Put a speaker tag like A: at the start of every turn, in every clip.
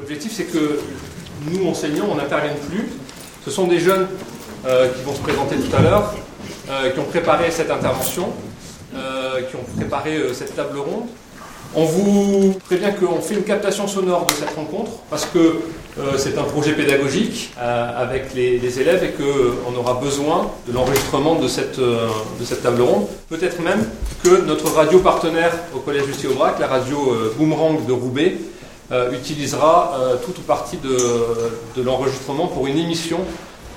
A: L'objectif, c'est que nous, enseignants, on n'intervienne plus. Ce sont des jeunes euh, qui vont se présenter tout à l'heure, euh, qui ont préparé cette intervention, euh, qui ont préparé cette table ronde. On vous prévient qu'on fait une captation sonore de cette rencontre parce que c'est un projet pédagogique avec les, élèves et qu'on aura besoin de l'enregistrement de cette, table ronde. Peut-être même que notre radio partenaire au Collège Lucie Aubrac, la radio Boomerang de Roubaix, utilisera toute ou partie de, l'enregistrement pour une émission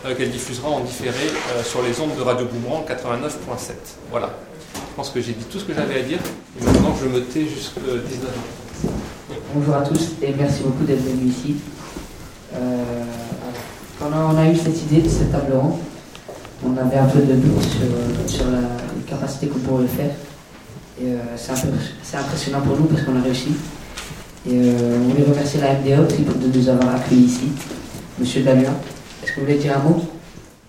A: euh, qu'elle diffusera en différé euh, sur les ondes de Radio Boomerang 89.7. Voilà. Je pense que j'ai dit tout ce que j'avais à dire. Et maintenant, je me tais jusqu'à 19h.
B: Bonjour à tous et merci beaucoup d'être venus ici. Euh, quand on a eu cette idée de cette table ronde, on avait un peu de doute sur, la capacité qu'on pourrait faire. Et c'est impressionnant pour nous parce qu'on a réussi. Et on voulait remercier la MDO de nous avoir accueillis ici. Monsieur Damien, est-ce que vous voulez dire un mot?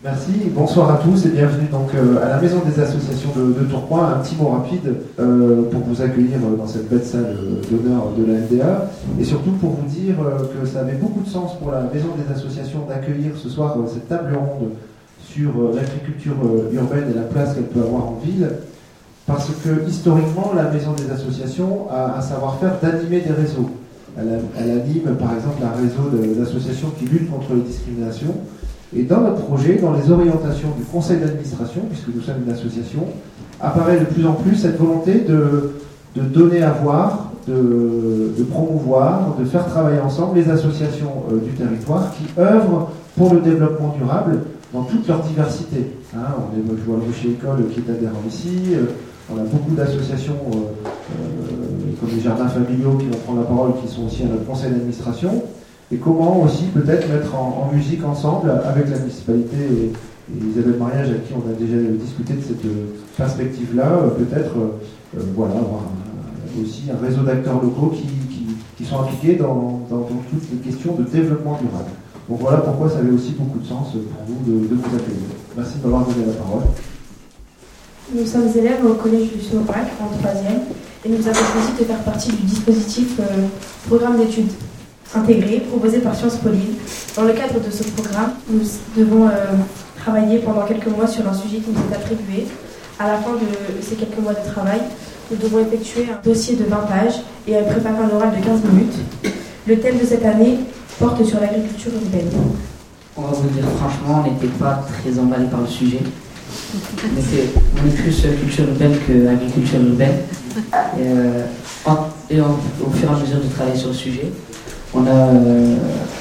C: Merci, bonsoir à tous et bienvenue donc euh, à la Maison des Associations de, Tourcoing. Un petit mot rapide euh, pour vous accueillir euh, dans cette belle salle d'honneur de la MDA et surtout pour vous dire que ça avait beaucoup de sens pour la Maison des Associations d'accueillir ce soir cette table ronde sur l'agriculture urbaine et la place qu'elle peut avoir en ville. Parce que historiquement, la Maison des Associations a un savoir-faire d'animer des réseaux. Elle, anime par exemple un réseau d'associations qui luttent contre les discriminations. Et dans notre projet, dans les orientations du conseil d'administration, puisque nous sommes une association, apparaît de plus en plus cette volonté de, donner à voir, de, promouvoir, de faire travailler ensemble les associations euh, du territoire qui œuvrent pour le développement durable dans toute leur diversité. Hein, on je vois le Rocher École qui est adhérent ici, euh, on a beaucoup d'associations euh, euh, comme les jardins familiaux qui vont prendre la parole, qui sont aussi à notre conseil d'administration. Et comment aussi peut-être mettre en, musique ensemble avec la municipalité et, Isabelle Mariage à qui on a déjà discuté de cette perspective-là, euh, peut-être voilà, avoir aussi un réseau d'acteurs locaux qui, sont impliqués dans, toutes les questions de développement durable. Donc voilà pourquoi ça avait aussi beaucoup de sens pour nous de, de vous accueillir. Merci de donné la parole.
D: Nous sommes élèves au collège du Slovaque en troisième et nous avons choisi de faire partie du dispositif euh, programme d'études intégré proposé par Sciences Po Dans le cadre de ce programme, nous devons euh, travailler pendant quelques mois sur un sujet qui nous est attribué. À la fin de ces quelques mois de travail, nous devons effectuer un dossier de 20 pages et préparer un oral de 15 minutes. Le thème de cette année porte sur l'agriculture urbaine.
B: On va vous dire franchement, on n'était pas très emballé par le sujet. On est plus culture urbaine qu'agriculture urbaine. Et, euh, au fur et à mesure de travailler sur le sujet, on, euh,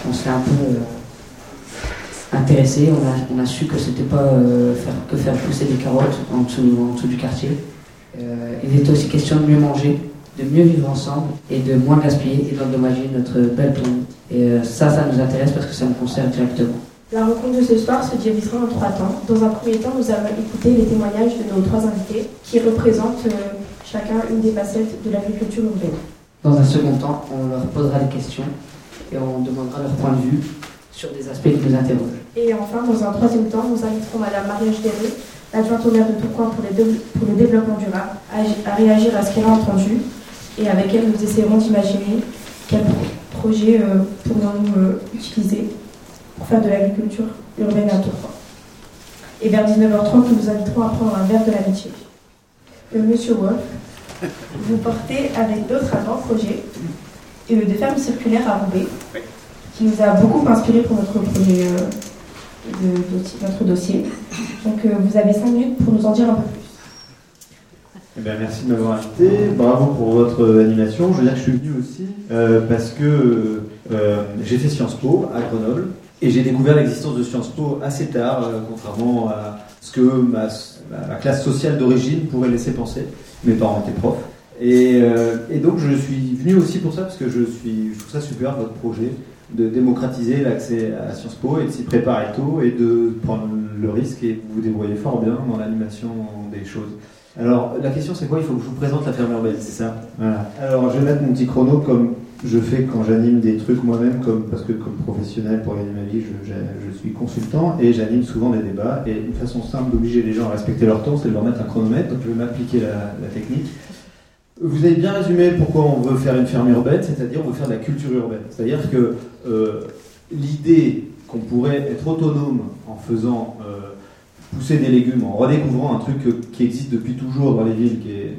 B: on s'est un peu euh, intéressé, on a, on a, su que c'était pas que faire pousser des carottes en dessous, en du quartier. il était aussi question de mieux manger, de mieux vivre ensemble et de moins gaspiller et d'endommager notre belle planète. Et ça, ça nous intéresse parce que ça nous concerne directement.
D: La rencontre de ce soir se divisera en trois temps. Dans un premier temps, nous allons écouter les témoignages de nos trois invités qui représentent euh, chacun une des facettes de l'agriculture urbaine.
B: Dans un second temps, on leur posera des questions et on demandera leur point de vue sur des aspects qui nous interrogent.
D: Et enfin, dans un troisième temps, nous inviterons Madame Mariage Derré, l'adjointe au maire de Tourcoing pour, pour, le développement durable, à, réagir à ce qu'elle a entendu et avec elle, nous essaierons d'imaginer quel projet euh, pourrions-nous euh, utiliser pour faire de l'agriculture urbaine à Tourcoing. Et vers 19h30, nous vous inviterons à prendre un verre de l'amitié. Euh, Monsieur Wolf, vous portez avec d'autres un grand projet euh, de ferme circulaire à Roubaix, qui nous a beaucoup inspiré pour notre projet, euh, notre dossier. Donc vous avez 5 minutes pour nous en dire un peu plus.
E: Eh bien, merci de m'avoir invité. Bravo pour votre animation. Je veux dire que je suis venu aussi parce que j'ai fait Sciences Po à Grenoble et j'ai découvert l'existence de Sciences Po assez tard, euh, contrairement à ce que ma, classe sociale d'origine pourrait laisser penser. Mes parents étaient profs. Et, euh, donc je suis venu aussi pour ça, parce que je, trouve ça super, votre projet, de démocratiser l'accès à Sciences Po et de s'y préparer tôt et de prendre le risque et vous vous débrouillez fort bien dans l'animation des choses. Alors la question c'est quoi? Il faut que je vous présente la ferme urbaine, c'est ça? Alors je vais mettre mon petit chrono comme je fais quand j'anime des trucs moi-même, comme, parce que comme professionnel pour gagner ma vie, je, suis consultant et j'anime souvent des débats. Et une façon simple d'obliger les gens à respecter leur temps, c'est de leur mettre un chronomètre. Donc je vais m'appliquer la, technique. vous avez bien résumé pourquoi on veut faire une ferme urbaine, c'est-à-dire on veut faire de la culture urbaine. C'est-à-dire que euh, l'idée qu'on pourrait être autonome en faisant euh, pousser des légumes, en redécouvrant un truc qui existe depuis toujours dans les villes, qui est,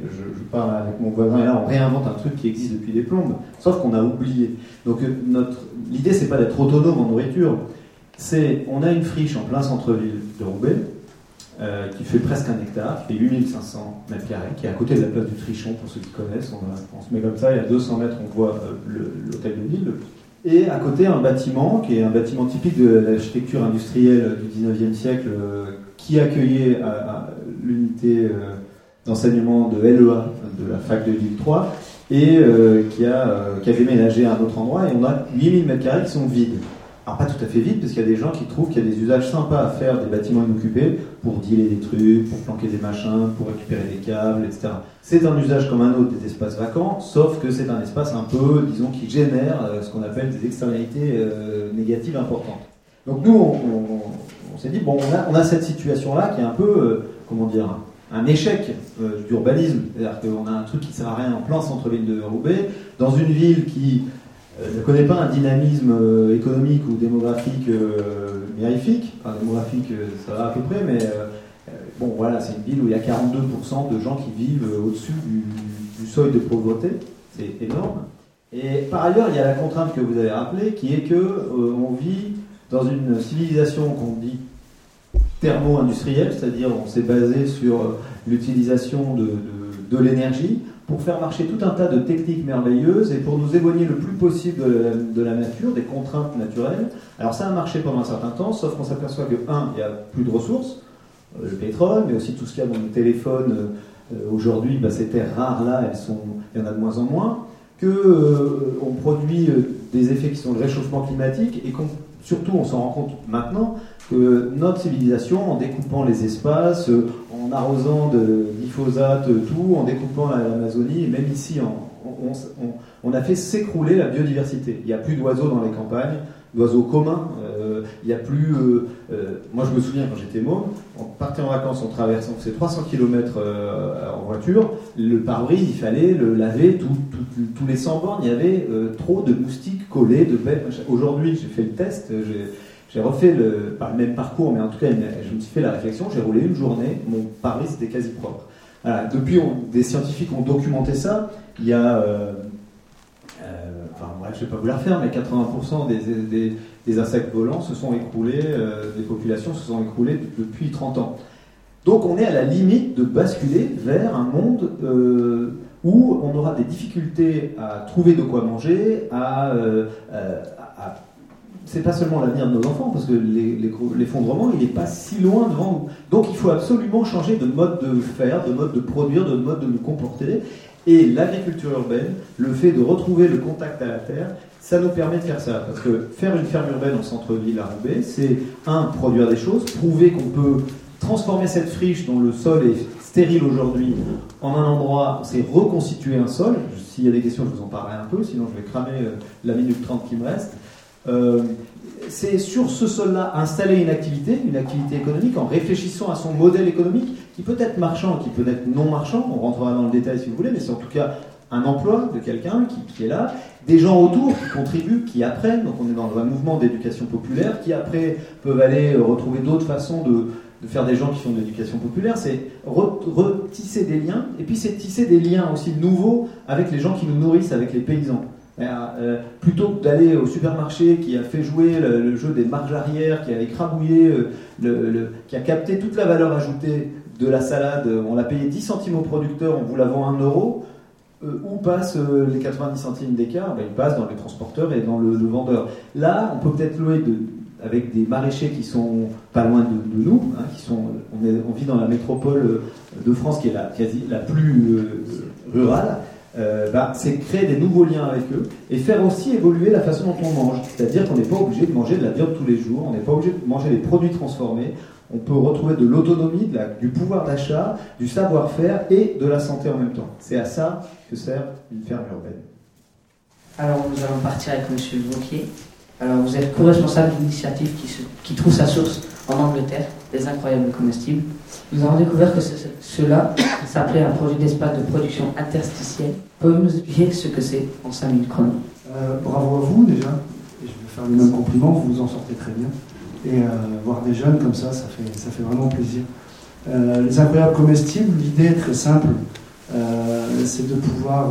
E: avec mon voisin et là on réinvente un truc qui existe depuis des plombes, sauf qu'on a oublié. Donc euh, notre l'idée c'est pas d'être autonome en nourriture, c'est on a une friche en plein centre-ville de Roubaix euh, qui fait presque un hectare, qui fait 8500 mètres carrés, qui est à côté de la place du Trichon, pour ceux qui connaissent. On, se met comme ça, y a 200 mètres, on voit euh, l'hôtel de ville. Et à côté, un bâtiment, qui est un bâtiment typique de l'architecture industrielle du 19e siècle, qui accueillait l'unité d'enseignement de LEA, de la fac de Lille 3, et qui, a, qui a déménagé à un autre endroit. Et on a 8000 mètres carrés qui sont vides. Alors pas tout à fait vite, parce qu'il y a des gens qui trouvent qu'il y a des usages sympas à faire des bâtiments inoccupés pour dealer des trucs, pour planquer des machins, pour récupérer des câbles, etc. C'est un usage comme un autre des espaces vacants, sauf que c'est un espace un peu, disons, qui génère euh, ce qu'on appelle des externalités euh, négatives importantes. Donc nous, on, s'est dit, bon, on a, cette situation-là qui est un peu, euh, comment dire, un échec d'urbanisme. C'est-à-dire qu'on a un truc qui ne sert à rien en plein centre-ville de Roubaix, dans une ville qui euh, ne connaît pas un dynamisme euh, économique ou démographique euh, mirifique. Enfin, démographique, ça va à peu près, mais bon, voilà, c'est une ville où il y a 42% de gens qui vivent au-dessus du, seuil de pauvreté. C'est énorme. Et par ailleurs, il y a la contrainte que vous avez rappelée, qui est que on vit dans une civilisation qu'on dit thermo-industrielle, c'est-à-dire on s'est basé sur l'utilisation de, l'énergie pour faire marcher tout un tas de techniques merveilleuses et pour nous éloigner le plus possible de la, nature, des contraintes naturelles. Alors ça a marché pendant un certain temps, sauf qu'on s'aperçoit que, un, il n'y a plus de ressources, euh, le pétrole, mais aussi tout ce qu'il y a dans nos téléphones. Euh, aujourd'hui, bah, ces terres rares-là, il y en a de moins en moins, qu'on euh, on produit des effets qui sont le réchauffement climatique et qu'on surtout on s'en rend compte maintenant que notre civilisation, en découpant les espaces, en arrosant de glyphosate, tout, en découpant l'Amazonie, et même ici, on, a fait s'écrouler la biodiversité. Il n'y a plus d'oiseaux dans les campagnes, d'oiseaux communs. Euh, il n'y a plus. Euh, euh, moi, je me souviens quand j'étais môme, on partait en vacances, on traversait, on faisait 300 km en voiture. Le pare-brise, il fallait le laver tous les 100 bornes. Il y avait trop de moustiques collés, de bêtes. Aujourd'hui, j'ai fait le test. J'ai refait le, même parcours, mais en tout cas, je me suis fait la réflexion. J'ai roulé une journée, mon pare était quasi propre. Depuis, des scientifiques ont documenté ça. Il y a, euh, euh, enfin bref, je ne vais pas vous la refaire, mais 80% des, insectes volants se sont écroulés, euh, des populations se sont écroulées depuis 30 ans. Donc on est à la limite de basculer vers un monde où on aura des difficultés à trouver de quoi manger, à c'est pas seulement l'avenir de nos enfants, parce que l'effondrement, il n'est pas si loin devant nous. Donc il faut absolument changer de mode de faire, de mode de produire, de mode de nous comporter. Et l'agriculture urbaine, le fait de retrouver le contact à la terre, ça nous permet de faire ça. Parce que faire une ferme urbaine en centre-ville à Roubaix, c'est un, produire des choses, prouver qu'on peut transformer cette friche dont le sol est stérile aujourd'hui en un endroit, c'est reconstituer un sol. S'il y a des questions, je vous en parlerai un peu, sinon je vais cramer euh, la minute 30 qui me reste. Euh, c'est sur ce sol-là installer une activité, une activité économique, en réfléchissant à son modèle économique, qui peut être marchand, qui peut être non marchand, on rentrera dans le détail si vous voulez, mais c'est en tout cas un emploi de quelqu'un qui, est là, des gens autour qui contribuent, qui apprennent, donc on est dans un mouvement d'éducation populaire, qui après peuvent aller euh, retrouver d'autres façons de, faire des gens qui font de l'éducation populaire, c'est retisser des liens, et puis c'est tisser des liens aussi nouveaux avec les gens qui nous nourrissent, avec les paysans. Euh, plutôt que d'aller au supermarché qui a fait jouer le, jeu des marges arrière, qui a écrabouillé, euh, le, qui a capté toute la valeur ajoutée de la salade, on l'a payé 10 centimes au producteur, on vous la vend 1 euro, euh, où passent les 90 centimes d'écart? Ben, Ils passent dans les transporteurs et dans le, vendeur. Là, on peut peut-être louer avec des maraîchers qui sont pas loin de, nous, hein, qui sont, on, on, vit dans la métropole de France qui est la, quasi, la plus rurale. Euh, bah, c'est créer des nouveaux liens avec eux et faire aussi évoluer la façon dont on mange. C'est-à-dire qu'on n'est pas obligé de manger de la viande tous les jours, on n'est pas obligé de manger des produits transformés. On peut retrouver de l'autonomie, du pouvoir d'achat, du savoir-faire et de la santé en même temps. C'est à ça que sert une ferme urbaine.
B: Alors nous allons partir avec Monsieur Vauquier. Alors, vous êtes co-responsable d'une initiative qui, qui trouve sa source en Angleterre, les incroyables comestibles. Nous avons découvert que cela s'appelait un projet d'espace de production interstitielle. Pouvez-vous nous expliquer ce que c'est en 5 minutes
F: euh, Bravo à vous déjà. Je vais faire le même compliment, vous vous en sortez très bien. Et euh, voir des jeunes comme ça, ça fait, ça fait vraiment plaisir. Euh, les incroyables comestibles, l'idée est très simple. c'est de pouvoir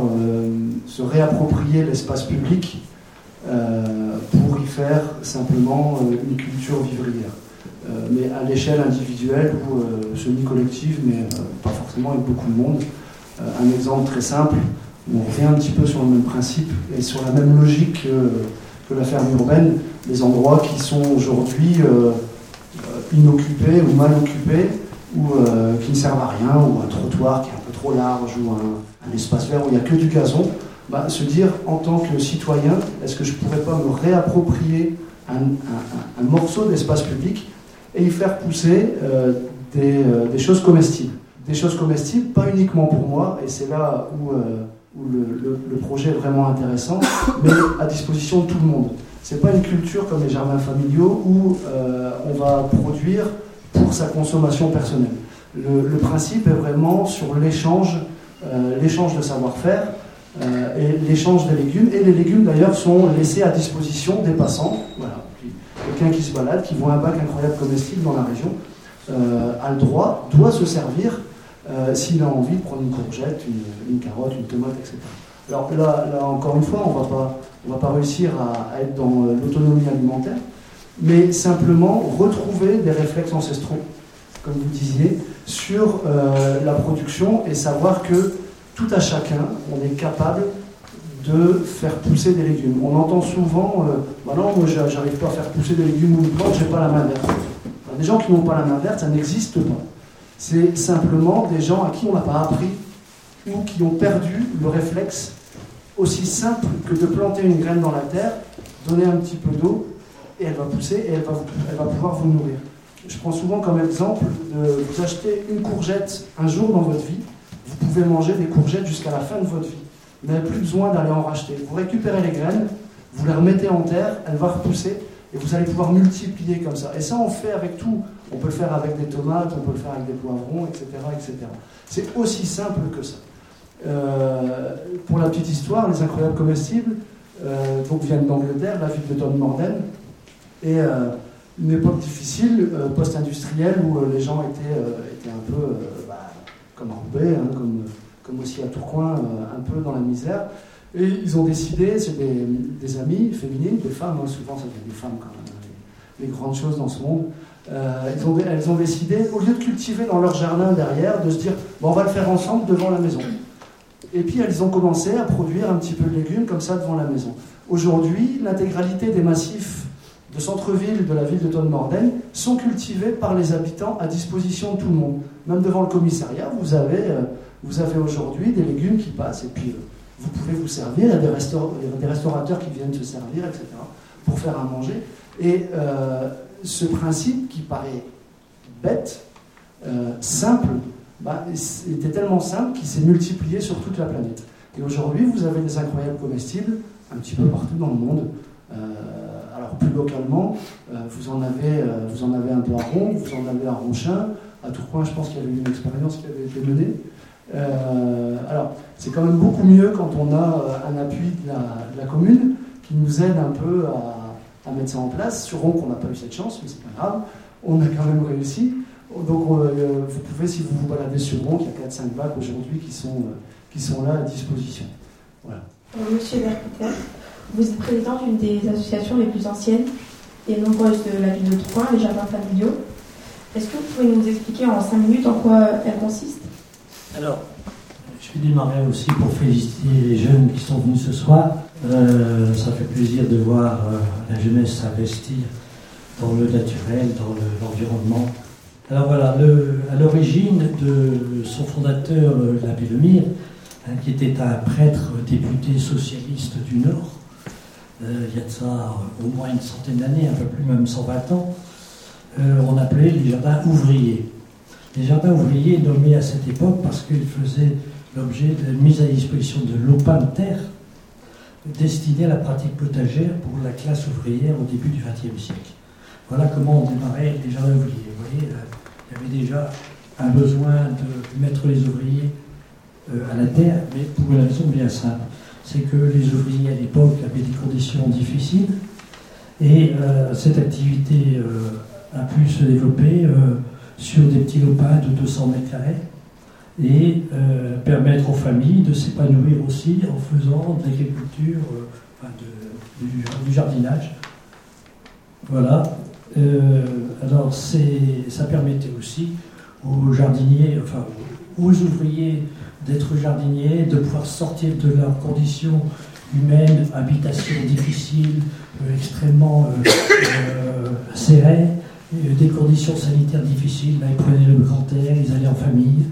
F: se réapproprier l'espace public pour y faire simplement une culture vivrière. Euh, mais à l'échelle individuelle ou euh, semi-collective, mais euh, pas forcément avec beaucoup de monde. un exemple très simple, où on revient un petit peu sur le même principe et sur la même logique que, la ferme urbaine, des endroits qui sont aujourd'hui inoccupés ou mal occupés, ou qui ne servent à rien, ou un trottoir qui est un peu trop large, ou un, espace vert où il n'y a que du gazon, bah, se dire en tant que citoyen, est-ce que je ne pourrais pas me réapproprier un morceau d'espace public et y faire pousser euh, euh, des, choses comestibles. Des choses comestibles, pas uniquement pour moi, et c'est là où, euh, le, projet est vraiment intéressant, mais à disposition de tout le monde. C'est pas une culture comme les jardins familiaux où on va produire pour sa consommation personnelle. Le, principe est vraiment sur l'échange, l'échange de savoir-faire et l'échange des légumes. Et les légumes d'ailleurs sont laissés à disposition des passants. Voilà quelqu'un qui se balade, qui voit un bac incroyable comestible dans la région, euh, a le droit, doit se servir euh, s'il a envie de prendre une courgette, une, carotte, une tomate, etc. Alors là, encore une fois, on on va pas réussir à, être dans euh, l'autonomie alimentaire, mais simplement retrouver des réflexes ancestraux, comme vous disiez, sur la production et savoir que tout à chacun, on est capable de faire pousser des légumes. On entend souvent, euh, bah moi j'arrive pas à faire pousser des légumes ou une plante, j'ai pas la main verte. des gens qui n'ont pas la main verte, ça n'existe pas. C'est simplement des gens à qui on n'a pas appris ou qui ont perdu le réflexe aussi simple que de planter une graine dans la terre, donner un petit peu d'eau et elle va pousser et elle va, elle va pouvoir vous nourrir. Je prends souvent comme exemple de vous acheter une courgette un jour dans votre vie, vous pouvez manger des courgettes jusqu'à la fin de votre vie. Vous n'avez plus besoin d'aller en racheter. Vous récupérez les graines, vous les remettez en terre, elle va repousser et vous allez pouvoir multiplier comme ça. Et ça, on fait avec tout. On peut le faire avec des tomates, on peut le faire avec des poivrons, etc. etc. C'est aussi simple que ça. Euh, pour la petite histoire, les incroyables comestibles euh, donc viennent d'Angleterre, la ville de Don Morden, et euh, une époque difficile, post-industrielle, où les gens étaient, étaient un peu bah, comme enrobés, hein, comme comme aussi à Tourcoing, euh, un peu dans la misère. Et ils ont décidé, c'est des, des amies féminines, des femmes, hein, souvent ça des femmes quand même, les, grandes choses dans ce monde. Euh, elles, ont, décidé, au lieu de cultiver dans leur jardin derrière, de se dire bon, on va le faire ensemble devant la maison. Et puis elles ont commencé à produire un petit peu de légumes comme ça devant la maison. Aujourd'hui, l'intégralité des massifs de centre-ville de la ville de Tonne-Morden sont cultivés par les habitants à disposition de tout le monde. Même devant le commissariat, vous avez euh, vous avez aujourd'hui des légumes qui passent et puis euh, vous pouvez vous servir. Il y a des, restaurateurs qui viennent se servir, etc., pour faire à manger. Et euh, ce principe qui paraît bête, euh, simple, bah, était tellement simple qu'il s'est multiplié sur toute la planète. Et aujourd'hui, vous avez des incroyables comestibles un petit peu partout dans le monde. alors plus localement, vous, en avez, vous en avez un peu à Ronde, vous en avez à Ronchin, à Tourcoing, je pense qu'il y avait une expérience qui avait été menée. Euh, alors, c'est quand même beaucoup mieux quand on a euh, un appui de la, commune qui nous aide un peu à, mettre ça en place. Sur Ronc, on n'a pas eu cette chance, mais c'est pas grave, on a quand même réussi. Donc, euh, vous pouvez, si vous vous baladez sur Ronc, il y a 4-5 bacs aujourd'hui qui sont, qui sont là à disposition. Voilà.
D: Monsieur Verpiter, vous êtes président d'une des associations les plus anciennes et nombreuses de la ville de Troyes, les jardins familiaux. Est-ce que vous pouvez nous expliquer en 5 minutes en quoi elle consiste?
G: Alors, je vais démarrer aussi pour féliciter les jeunes qui sont venus ce soir. Euh, ça fait plaisir de voir euh, la jeunesse s'investir dans le naturel, dans l'environnement. Alors voilà, à l'origine de son fondateur, euh, l'abbé Lemire, hein, qui était un prêtre député socialiste du Nord, il y a de ça au moins une centaine d'années, un peu plus, même 120 ans, on appelait les jardins ouvriers. Les jardins ouvriers nommés à cette époque parce qu'ils faisaient l'objet de mise à disposition de lopins de terre destinés à la pratique potagère pour la classe ouvrière au début du XXe siècle. Voilà comment on démarrait les jardins ouvriers. Vous voyez, euh, il y avait déjà un besoin de mettre les ouvriers euh, à la terre, mais pour une raison bien simple. C'est que les ouvriers à l'époque avaient des conditions difficiles et euh, cette activité a pu se développer sur des petits lopins de 200 mètres carrés et permettre aux familles de s'épanouir aussi en faisant de l'agriculture, du, jardinage. Voilà. alors ça permettait aussi aux jardiniers, enfin aux ouvriers d'être jardiniers, de pouvoir sortir de leurs conditions humaines, habitation difficile, euh, extrêmement euh, euh, serrées, des conditions sanitaires difficiles. Là, ils prenaient le grand air, ils allaient en famille,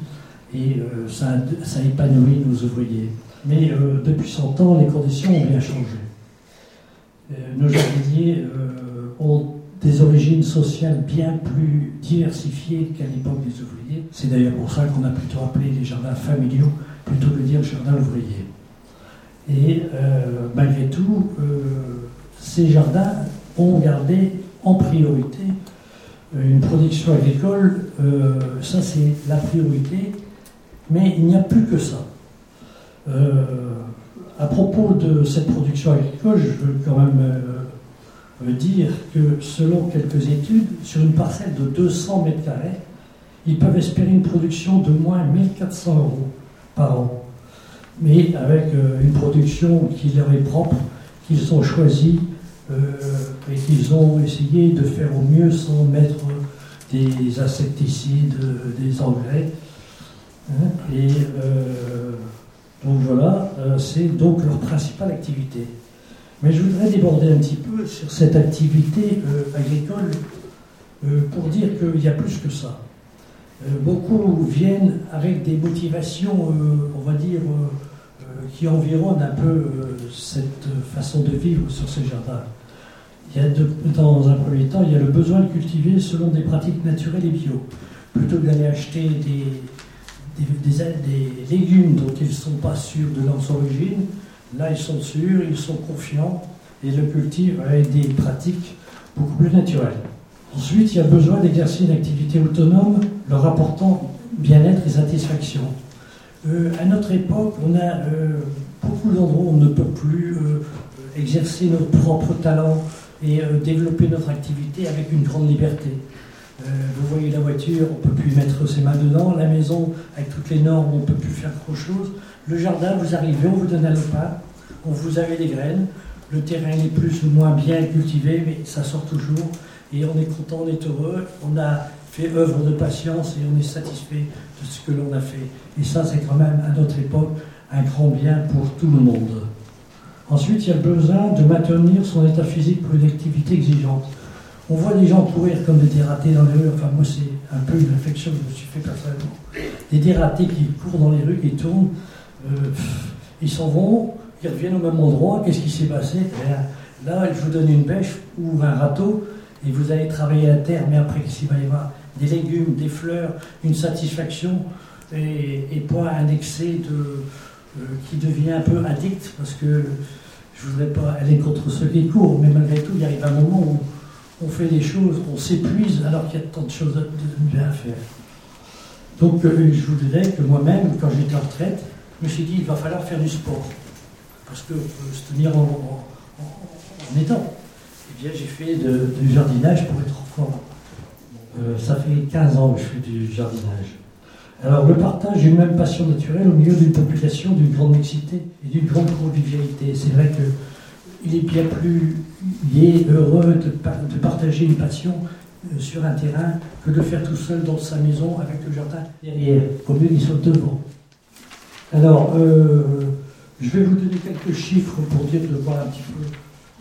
G: et ça, ça épanouit nos ouvriers. Mais depuis 100 ans, les conditions ont bien changé. nos jardiniers ont des origines sociales bien plus diversifiées qu'à l'époque des ouvriers. C'est d'ailleurs pour ça qu'on a plutôt appelé les jardins familiaux plutôt que dire jardin ouvrier. Et euh, malgré tout, euh, ces jardins ont gardé en priorité euh, une production agricole, ça c'est la priorité, mais il n'y a plus que ça. à propos de cette production agricole, je veux quand même dire que selon quelques études, sur une parcelle de 200 mètres carrés, ils peuvent espérer une production de moins 1400 euros par an. Mais avec euh, une production qui leur est propre, qu'ils ont choisie euh, et qu'ils ont essayé de faire au mieux sans mettre des insecticides, des engrais. Hein. et euh, donc voilà, c'est donc leur principale activité. Mais je voudrais déborder un petit peu sur cette activité euh, agricole euh, pour dire qu'il y a plus que ça. Euh, beaucoup viennent avec des motivations, on va dire, qui environnent un peu cette façon de vivre sur ces jardins. Dans un premier temps, il y a le besoin de cultiver selon des pratiques naturelles et bio. Plutôt que d'aller acheter des, légumes dont ils ne sont pas sûrs de leur origine, Là, ils sont sûrs, ils sont confiants et le cultivent avec des pratiques beaucoup plus naturelles. Ensuite, il y a besoin d'exercer une activité autonome leur apportant bien-être et satisfaction. Euh, à notre époque, on a euh, beaucoup d'endroits où on ne peut plus euh, exercer notre propre talent et développer notre activité avec une grande liberté. vous voyez la voiture, on ne peut plus mettre ses mains dedans. La maison, avec toutes les normes, on ne peut plus faire grand-chose. Le jardin, vous arrivez, on vous donne un lopin, on vous avez des graines. Le terrain est plus ou moins bien cultivé, mais ça sort toujours. Et on est content, on est heureux. On a fait œuvre de patience et on est satisfait de ce que l'on a fait. Et ça, c'est quand même, à notre époque, un grand bien pour tout le monde. Ensuite, il y a besoin de maintenir son état physique pour une activité exigeante. On voit des gens courir comme des dératés dans les rues. Enfin, moi, c'est un peu une réflexion que je me suis fait personnellement. Des dératés qui courent dans les rues, qui tournent. Euh, ils s'en vont, ils reviennent au même endroit. Qu'est-ce qui s'est passé? Eh Là, je vous donne une bêche ou un râteau et vous allez travailler à terre, mais après, qu'est-ce qu'il va y avoir? Des légumes, des fleurs, une satisfaction et, pas un excès euh, qui devient un peu addict parce que je ne voudrais pas aller contre ceux qui courent, mais malgré tout, il arrive un moment où on fait des choses, on s'épuise alors qu'il y a tant de choses à faire. Donc, euh, je voudrais que moi-même, quand j'étais en retraite, je me suis dit, il va falloir faire du sport. Parce que peut se tenir en, étant. Eh bien, j'ai fait du jardinage pour être fort. Euh, ça fait 15 ans que je fais du jardinage. Alors, le partage d'une même passion naturelle au milieu d'une population d'une grande mixité et d'une grande convivialité. C'est vrai qu'il est bien plus lié, heureux de, partager une passion euh, sur un terrain que de faire tout seul dans sa maison avec le jardin derrière, au mieux qu'il soit devant. Alors, euh, je vais vous donner quelques chiffres pour dire de voir un petit peu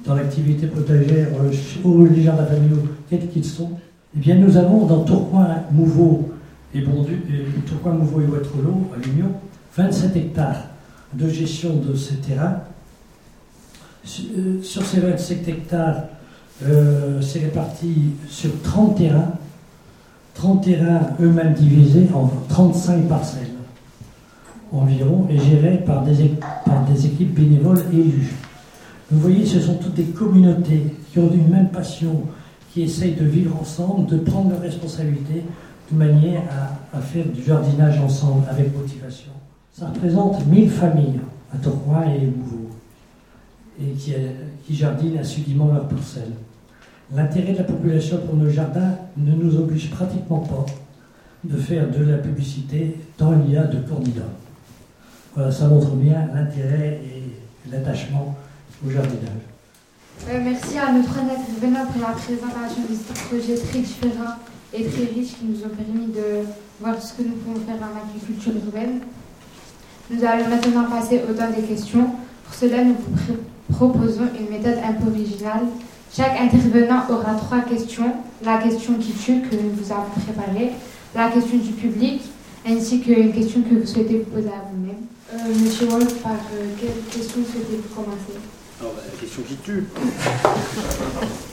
G: dans l'activité potagère euh, les jardins familiaux, quels qu'ils sont. Eh bien, nous avons dans Tourcoing, Mouveau et Bondu, et Tourcoing, Mouveau et à l'Union, 27 hectares de gestion de ces terrains. Sur ces 27 hectares, euh, c'est réparti sur 30 terrains, 30 terrains eux-mêmes divisés en 35 parcelles environ est géré par des, équipes bénévoles et élus. Vous voyez, ce sont toutes des communautés qui ont une même passion, qui essayent de vivre ensemble, de prendre leurs responsabilités, de manière à, faire du jardinage ensemble avec motivation. Ça représente 1000 familles à Tourcoing et Mouveau, et qui, qui jardinent assidûment leur parcelle. L'intérêt de la population pour nos jardins ne nous oblige pratiquement pas de faire de la publicité tant il y a de candidats. Voilà, ça montre bien l'intérêt et l'attachement au jardinage.
H: Euh, merci à notre intervenant pour la présentation de ce projet très et très riche qui nous ont permis de voir ce que nous pouvons faire en agriculture urbaine. Nous allons maintenant passer au temps des questions. Pour cela, nous vous proposons une méthode un peu originale. Chaque intervenant aura trois questions. La question qui tue que nous vous avons préparée, la question du public, ainsi qu'une question que vous souhaitez vous poser à vous-même. Euh, Monsieur Wolf, par euh, quelle question souhaitez-vous commencer?
E: Alors, bah, La question qui tue.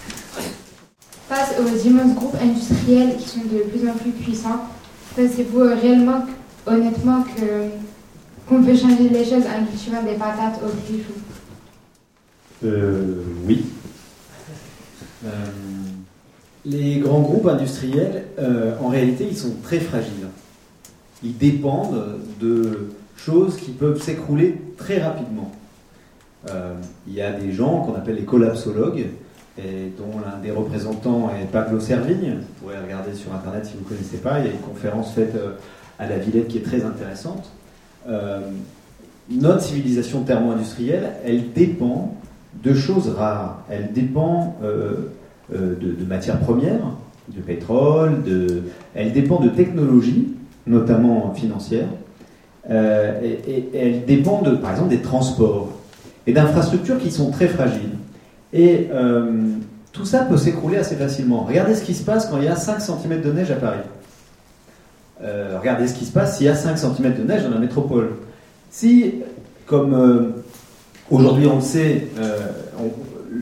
H: Face aux immenses groupes industriels qui sont de plus en plus puissants, pensez-vous réellement, honnêtement, que qu'on peut changer les choses en cultivant des patates au griffe
E: euh, Oui. Euh, les grands groupes industriels, euh, en réalité, ils sont très fragiles. Ils dépendent de choses qui peuvent s'écrouler très rapidement. Euh, il y a des gens qu'on appelle les collapsologues, et dont l'un des représentants est Pablo Servigne. Vous pourrez regarder sur Internet si vous ne connaissez pas. Il y a une conférence faite à la Villette qui est très intéressante. notre civilisation thermo-industrielle, elle dépend de choses rares. Elle dépend euh, de, matières premières, de pétrole, de... elle dépend de technologies, notamment financières, euh, et, elle dépend, de, par exemple, des transports et d'infrastructures qui sont très fragiles. Et euh, tout ça peut s'écrouler assez facilement. Regardez ce qui se passe quand il y a 5 cm de neige à Paris. regardez ce qui se passe s'il y a 5 cm de neige dans la métropole. Si, comme aujourd'hui on le sait,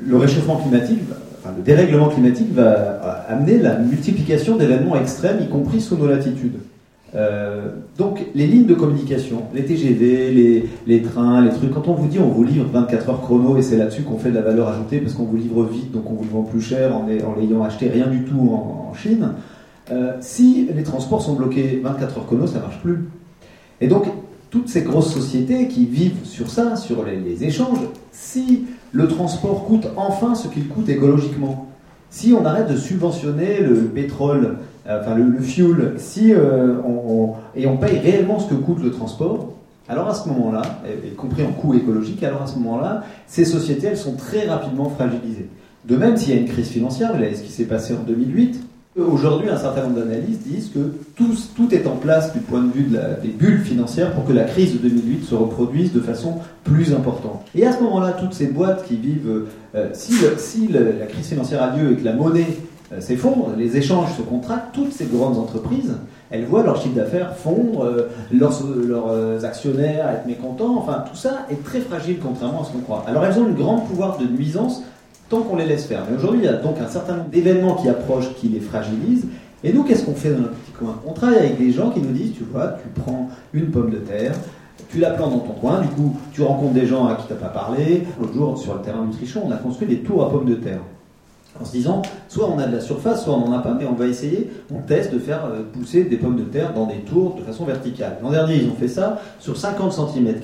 E: le réchauffement climatique le dérèglement climatique va euh, amener la multiplication d'événements extrêmes, y compris sous nos latitudes. Euh, donc les lignes de communication, les TGV, les, trains, les trucs, quand on vous dit on vous livre 24 heures chrono et c'est là-dessus qu'on fait de la valeur ajoutée parce qu'on vous livre vite, donc on vous le vend plus cher en, l'ayant acheté rien du tout en, Chine, euh, si les transports sont bloqués 24 heures chrono, ça marche plus. Et donc toutes ces grosses sociétés qui vivent sur ça, sur les échanges, si le transport coûte enfin ce qu'il coûte écologiquement. Si on arrête de subventionner le pétrole, enfin le, fuel, si euh, on, et on paye réellement ce que coûte le transport, alors à ce moment-là, y compris en coût écologique, alors à ce moment-là, ces sociétés, elles sont très rapidement fragilisées. De même, s'il y a une crise financière, vous ce qui s'est passé en 2008, Aujourd'hui, un certain nombre d'analystes disent que tout, est en place du point de vue de des bulles financières pour que la crise de 2008 se reproduise de façon plus importante. Et à ce moment-là, toutes ces boîtes qui vivent, euh, si, la crise financière a lieu et que la monnaie euh, s'effondre, les échanges se contractent, toutes ces grandes entreprises, elles voient leur chiffre d'affaires fondre, euh, leurs, leurs, actionnaires être mécontents, enfin tout ça est très fragile contrairement à ce qu'on croit. Alors elles ont un grand pouvoir de nuisance tant qu'on les laisse faire. Mais aujourd'hui, il y a donc un certain nombre d'événements qui approchent, qui les fragilisent. Et nous, qu'est-ce qu'on fait dans notre petit coin? On travaille avec des gens qui nous disent, tu vois, tu prends une pomme de terre, tu la plantes dans ton coin, du coup, tu rencontres des gens à qui tu n'as pas parlé. L'autre jour, sur le terrain Nutrition, on a construit des tours à pommes de terre. En se disant, soit on a de la surface, soit on n'en a pas, mais on va essayer, on teste de faire euh, pousser des pommes de terre dans des tours de façon verticale. L'an dernier, ils ont fait ça. Sur 50 cm,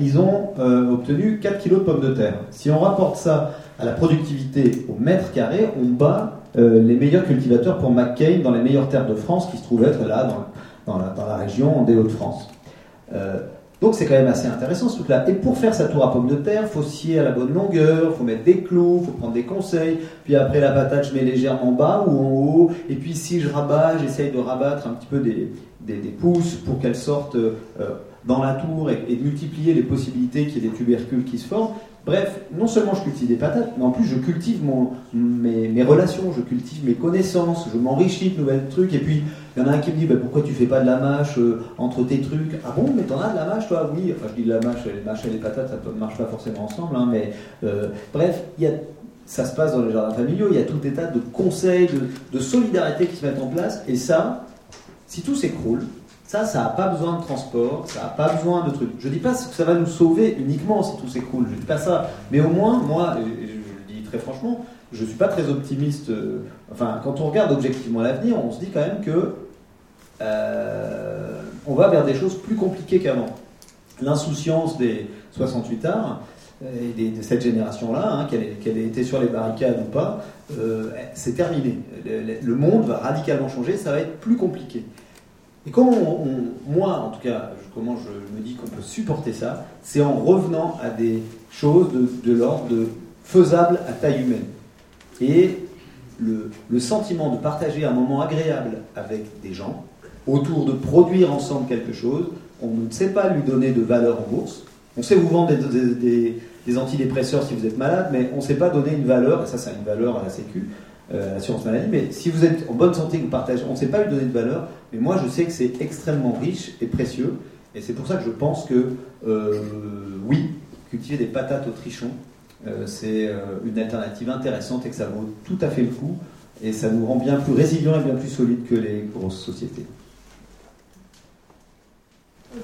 E: ils ont euh, obtenu 4 kg de pommes de terre. Si on rapporte ça à la productivité au mètre carré, on bat euh, les meilleurs cultivateurs pour McCain dans les meilleures terres de France qui se trouvent être là dans, la, région des Hauts-de-France. Donc c'est quand même assez intéressant ce truc-là. Et pour faire sa tour à pommes de terre, faut scier à la bonne longueur, faut mettre des clous, faut prendre des conseils. Puis après la patate, je mets légèrement bas ou en haut. Et puis si je rabats, j'essaye de rabattre un petit peu des, pousses pour qu'elles sortent euh, dans la tour et, de multiplier les possibilités qu'il y ait des tubercules qui se forment. Bref, non seulement je cultive des patates, mais en plus je cultive mes, relations, je cultive mes connaissances, je m'enrichis de nouvelles trucs. Et puis, il y en a un qui me dit bah, Pourquoi tu fais pas de la mâche euh, entre tes trucs? Ah bon, mais t'en as de la mâche toi? Oui, enfin je dis de la mâche, les mâches et les patates, ça ne marche pas forcément ensemble. Hein, mais euh, bref, y a, ça se passe dans les jardins familiaux, il y a tout des tas de conseils, de, de solidarité qui se mettent en place. Et ça, si tout s'écroule, Ça, ça n'a pas besoin de transport, ça n'a pas besoin de trucs. Je dis pas que ça va nous sauver uniquement si tout s'écroule, je dis pas ça. Mais au moins, moi, et je le dis très franchement, je suis pas très optimiste. euh, enfin, quand on regarde objectivement l'avenir, on se dit quand même que euh, on va vers des choses plus compliquées qu'avant. L'insouciance des 68 arts et des- de cette génération-là, hein, qu'elle ait, été sur les barricades ou pas, euh, c'est terminé. Le, monde va radicalement changer, ça va être plus compliqué. Et comment moi, en tout cas, comment je me dis qu'on peut supporter ça, c'est en revenant à des choses de, l'ordre de faisable à taille humaine. Et le sentiment de partager un moment agréable avec des gens, autour de produire ensemble quelque chose, on ne sait pas lui donner de valeur en bourse. On sait vous vendre des, des- des- antidépresseurs si vous êtes malade, mais on ne sait pas donner une valeur, et ça, ça a une valeur à la Sécu, euh, à l'assurance maladie, mais si vous êtes en bonne santé, vous partagez, on ne sait pas lui donner de valeur, mais moi je sais que c'est extrêmement riche et précieux, et c'est pour ça que je pense que, euh, oui, cultiver des patates au trichon, euh, c'est euh, une alternative intéressante et que ça vaut tout à fait le coup, et ça nous rend bien plus résilients et bien plus solides que les grosses sociétés.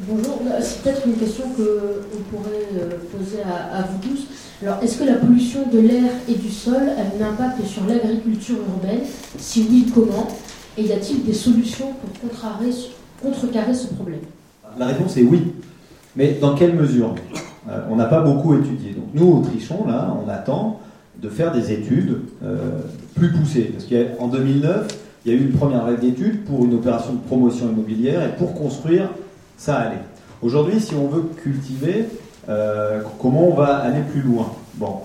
I: Bonjour, Là, c'est peut-être une question qu'on pourrait euh, poser à, vous tous. Alors, est-ce que la pollution de l'air et du sol a un impact sur l'agriculture urbaine? Si oui, comment? Et y a-t-il des solutions pour contrecarrer, ce problème?
E: La réponse est oui. Mais dans quelle mesure? Euh, On n'a pas beaucoup étudié. Donc nous, au Trichon, là, on attend de faire des études euh, plus poussées. Parce qu'en 2009, il y a eu une première vague d'études pour une opération de promotion immobilière et pour construire, ça allait. Aujourd'hui, si on veut cultiver, euh, comment on va aller plus loin? Bon,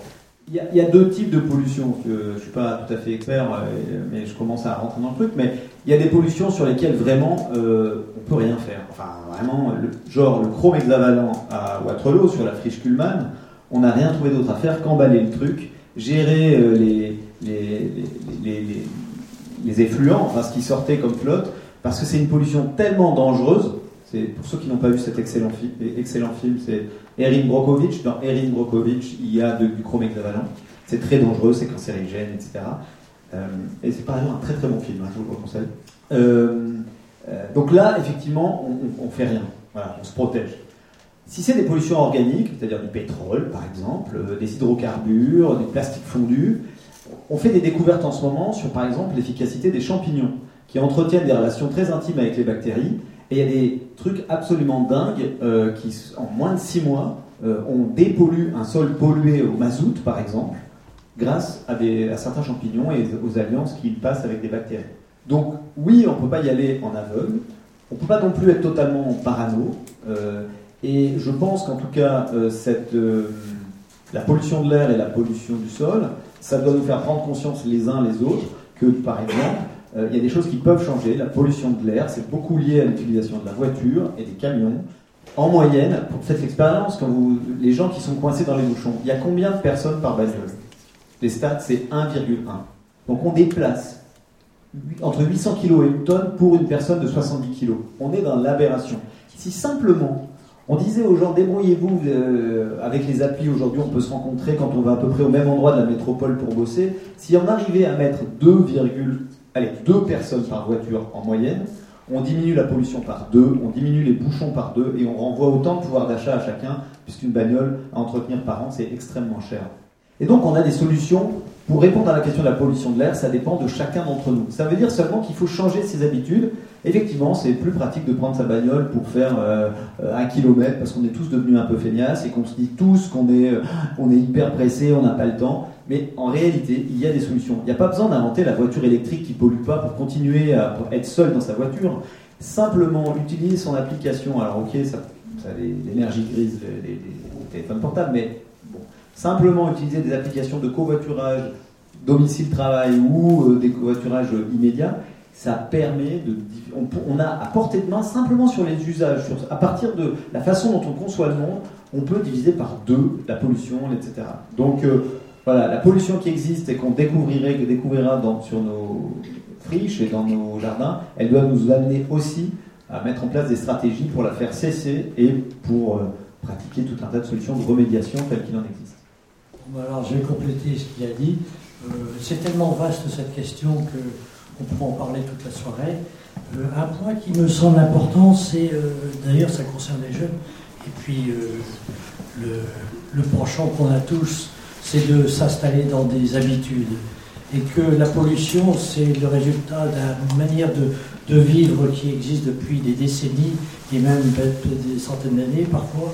E: il y, a, deux types de pollution. Je ne suis pas tout à fait expert, euh, mais je commence à rentrer dans le truc. Mais il y a des pollutions sur lesquelles vraiment euh, on peut rien faire. Enfin, vraiment, genre le chrome hexavalent à Waterloo sur la friche Kuhlmann, on n'a rien trouvé d'autre à faire qu'emballer le truc, gérer euh, les, les, les, les effluents, enfin ce qui sortait comme flotte, parce que c'est une pollution tellement dangereuse. C'est pour ceux qui n'ont pas vu cet excellent, fi excellent film, c'est Erin Brockovich. Dans Erin Brockovich, il y a de, du chrome hexavalent. C'est très dangereux, c'est cancérigène, etc. Euh, et c'est par ailleurs un très très bon film, hein, je vous le conseille. Euh, euh, donc là, effectivement, on, on fait rien. Voilà, on se protège. Si c'est des pollutions organiques, c'est-à-dire du pétrole par exemple, des hydrocarbures, des plastiques fondus, on fait des découvertes en ce moment sur par exemple l'efficacité des champignons qui entretiennent des relations très intimes avec les bactéries. Et il y a des trucs absolument dingues euh, qui, en moins de 6 mois, euh, on dépollué un sol pollué au mazout par exemple, grâce à, certains champignons et aux alliances qu'ils passent avec des bactéries. Donc oui, on ne peut pas y aller en aveugle, on ne peut pas non plus être totalement parano, euh, et je pense qu'en tout cas, euh, la pollution de l'air et la pollution du sol, ça doit nous faire prendre conscience les uns les autres que, par exemple, euh, il y a des choses qui peuvent changer. La pollution de l'air, c'est beaucoup lié à l'utilisation de la voiture et des camions. En moyenne, pour faites l'expérience, quand vous, les gens qui sont coincés dans les bouchons, il y a combien de personnes par bagnole? Les stats, c'est 1,1. Donc on déplace entre 800 kg et une tonne pour une personne de 70 kg. On est dans l'aberration. Si simplement on disait aux gens débrouillez-vous euh, avec les applis aujourd'hui, on peut se rencontrer quand on va à peu près au même endroit de la métropole pour bosser. Si on arrivait à mettre 2, allez, 2 personnes par voiture en moyenne, on diminue la pollution par 2, on diminue les bouchons par 2 et on renvoie autant de pouvoir d'achat à chacun, puisqu'une bagnole à entretenir par an, c'est extrêmement cher. Et donc on a des solutions pour répondre à la question de la pollution de l'air, ça dépend de chacun d'entre nous. Ça veut dire seulement qu'il faut changer ses habitudes. Effectivement, c'est plus pratique de prendre sa bagnole pour faire euh, un kilomètre parce qu'on est tous devenus un peu feignasses et qu'on se dit tous qu'on est, euh, est hyper pressé, on n'a pas le temps. Mais en réalité, il y a des solutions. Il n'y a pas besoin d'inventer la voiture électrique qui pollue pas pour continuer à être seul dans sa voiture. Simplement utiliser son application. Alors ok, ça, ça l'énergie grise des téléphones portables, mais simplement utiliser des applications de covoiturage domicile-travail ou euh, des covoiturages immédiats, ça permet de. On, a à portée de main, simplement sur les usages, sur, à partir de la façon dont on conçoit le monde, on peut diviser par deux la pollution, etc. Donc euh, voilà, la pollution qui existe et qu'on découvrirait, que découvrira dans, sur nos friches et dans nos jardins, elle doit nous amener aussi à mettre en place des stratégies pour la faire cesser et pour euh, pratiquer tout un tas de solutions de remédiation telles qu'il en existe.
G: Alors, je vais compléter ce qu'il a dit. Euh, c'est tellement vaste cette question que on pourra en parler toute la soirée. Euh, un point qui me semble important, c'est, euh, d'ailleurs ça concerne les jeunes, et puis le, le penchant qu'on a tous, c'est de s'installer dans des habitudes. Et que la pollution, c'est le résultat d'une manière de, de, vivre qui existe depuis des décennies, et même des centaines d'années parfois.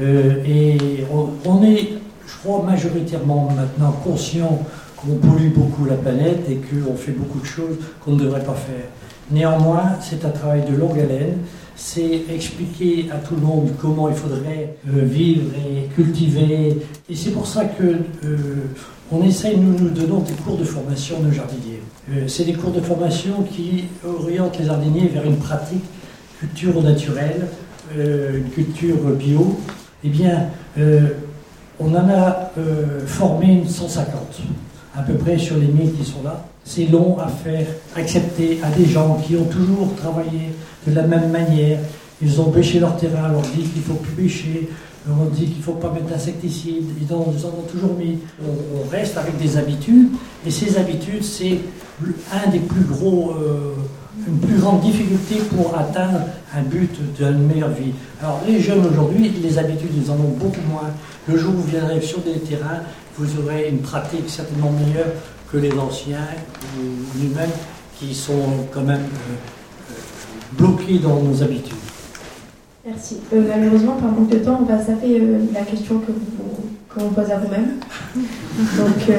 G: et on, on est, je crois, majoritairement maintenant conscient qu'on pollue beaucoup la planète et qu'on fait beaucoup de choses qu'on ne devrait pas faire. Néanmoins, c'est un travail de longue haleine. C'est expliquer à tout le monde comment il faudrait euh, vivre et cultiver. Et c'est pour ça que euh, on essaye, nous, nous donnons des cours de formation de jardiniers. Euh, c'est des cours de formation qui orientent les jardiniers vers une pratique culture naturelle, une culture bio. Eh bien, on en a formé une 150 à peu près sur les 1000 qui sont là. C'est long à faire accepter à des gens qui ont toujours travaillé de la même manière. Ils ont bêché leur terrain, on leur dit qu'il ne faut plus bêcher, on dit qu'il ne faut pas mettre d'insecticides, ils, en ont toujours mis. On, reste avec des habitudes, et ces habitudes, c'est un des plus gros, euh, une plus grande difficulté pour atteindre un but d'une meilleure vie. Alors les jeunes aujourd'hui, les habitudes, ils en ont beaucoup moins. Le jour où vous viendrez sur des terrains, vous aurez une pratique certainement meilleure que les anciens ou nous-mêmes qui sont quand même euh, euh, bloqués dans nos habitudes.
D: Merci. Euh, malheureusement, par manque de temps, on va zapper la question que vous, vous pose à vous-même. Donc,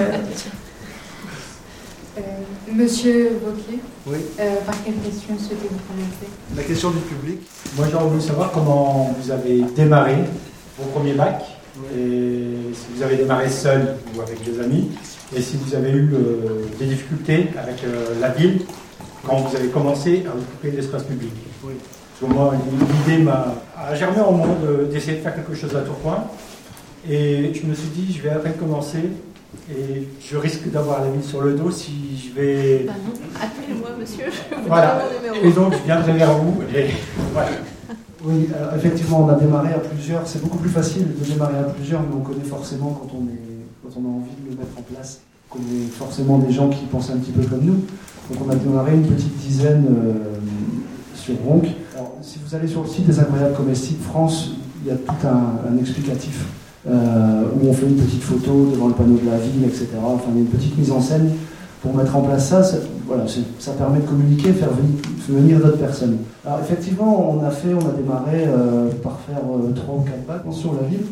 H: Monsieur Vauquier,
F: oui.
H: par quelle question souhaitez-vous commencer
F: La question du public.
J: Moi, j'aurais voulu savoir comment vous avez démarré vos premiers bacs et si vous avez démarré seul ou avec des amis, et si vous avez eu euh, des difficultés avec euh, la ville quand vous avez commencé à occuper l'espace public. Oui. Parce que moi, l'idée m'a germé en moi d'essayer de, faire quelque chose à Tourcoing, et je me suis dit, je vais à peine commencer, et je risque d'avoir la ville sur le dos si je vais.
K: Bah non, appelez-moi, monsieur.
J: voilà. Et donc, je viendrai vers vous. Et voilà.
F: Oui, effectivement, on a démarré à plusieurs. C'est beaucoup plus facile de démarrer à plusieurs, mais on connaît forcément quand on, est, a envie de le mettre en place. On connaît forcément des gens qui pensent un petit peu comme nous. Donc on a démarré une petite dizaine euh, sur Ronc. Alors, si vous allez sur le site des Incroyables Comestibles France, il y a tout un, explicatif euh, où on fait une petite photo devant le panneau de la ville, etc. Enfin, il y a une petite mise en scène pour mettre en place ça, voilà, ça permet de communiquer, faire venir, d'autres personnes. Alors effectivement, on a fait, on a démarré euh, par faire euh, trois ou quatre bacs sur la ville.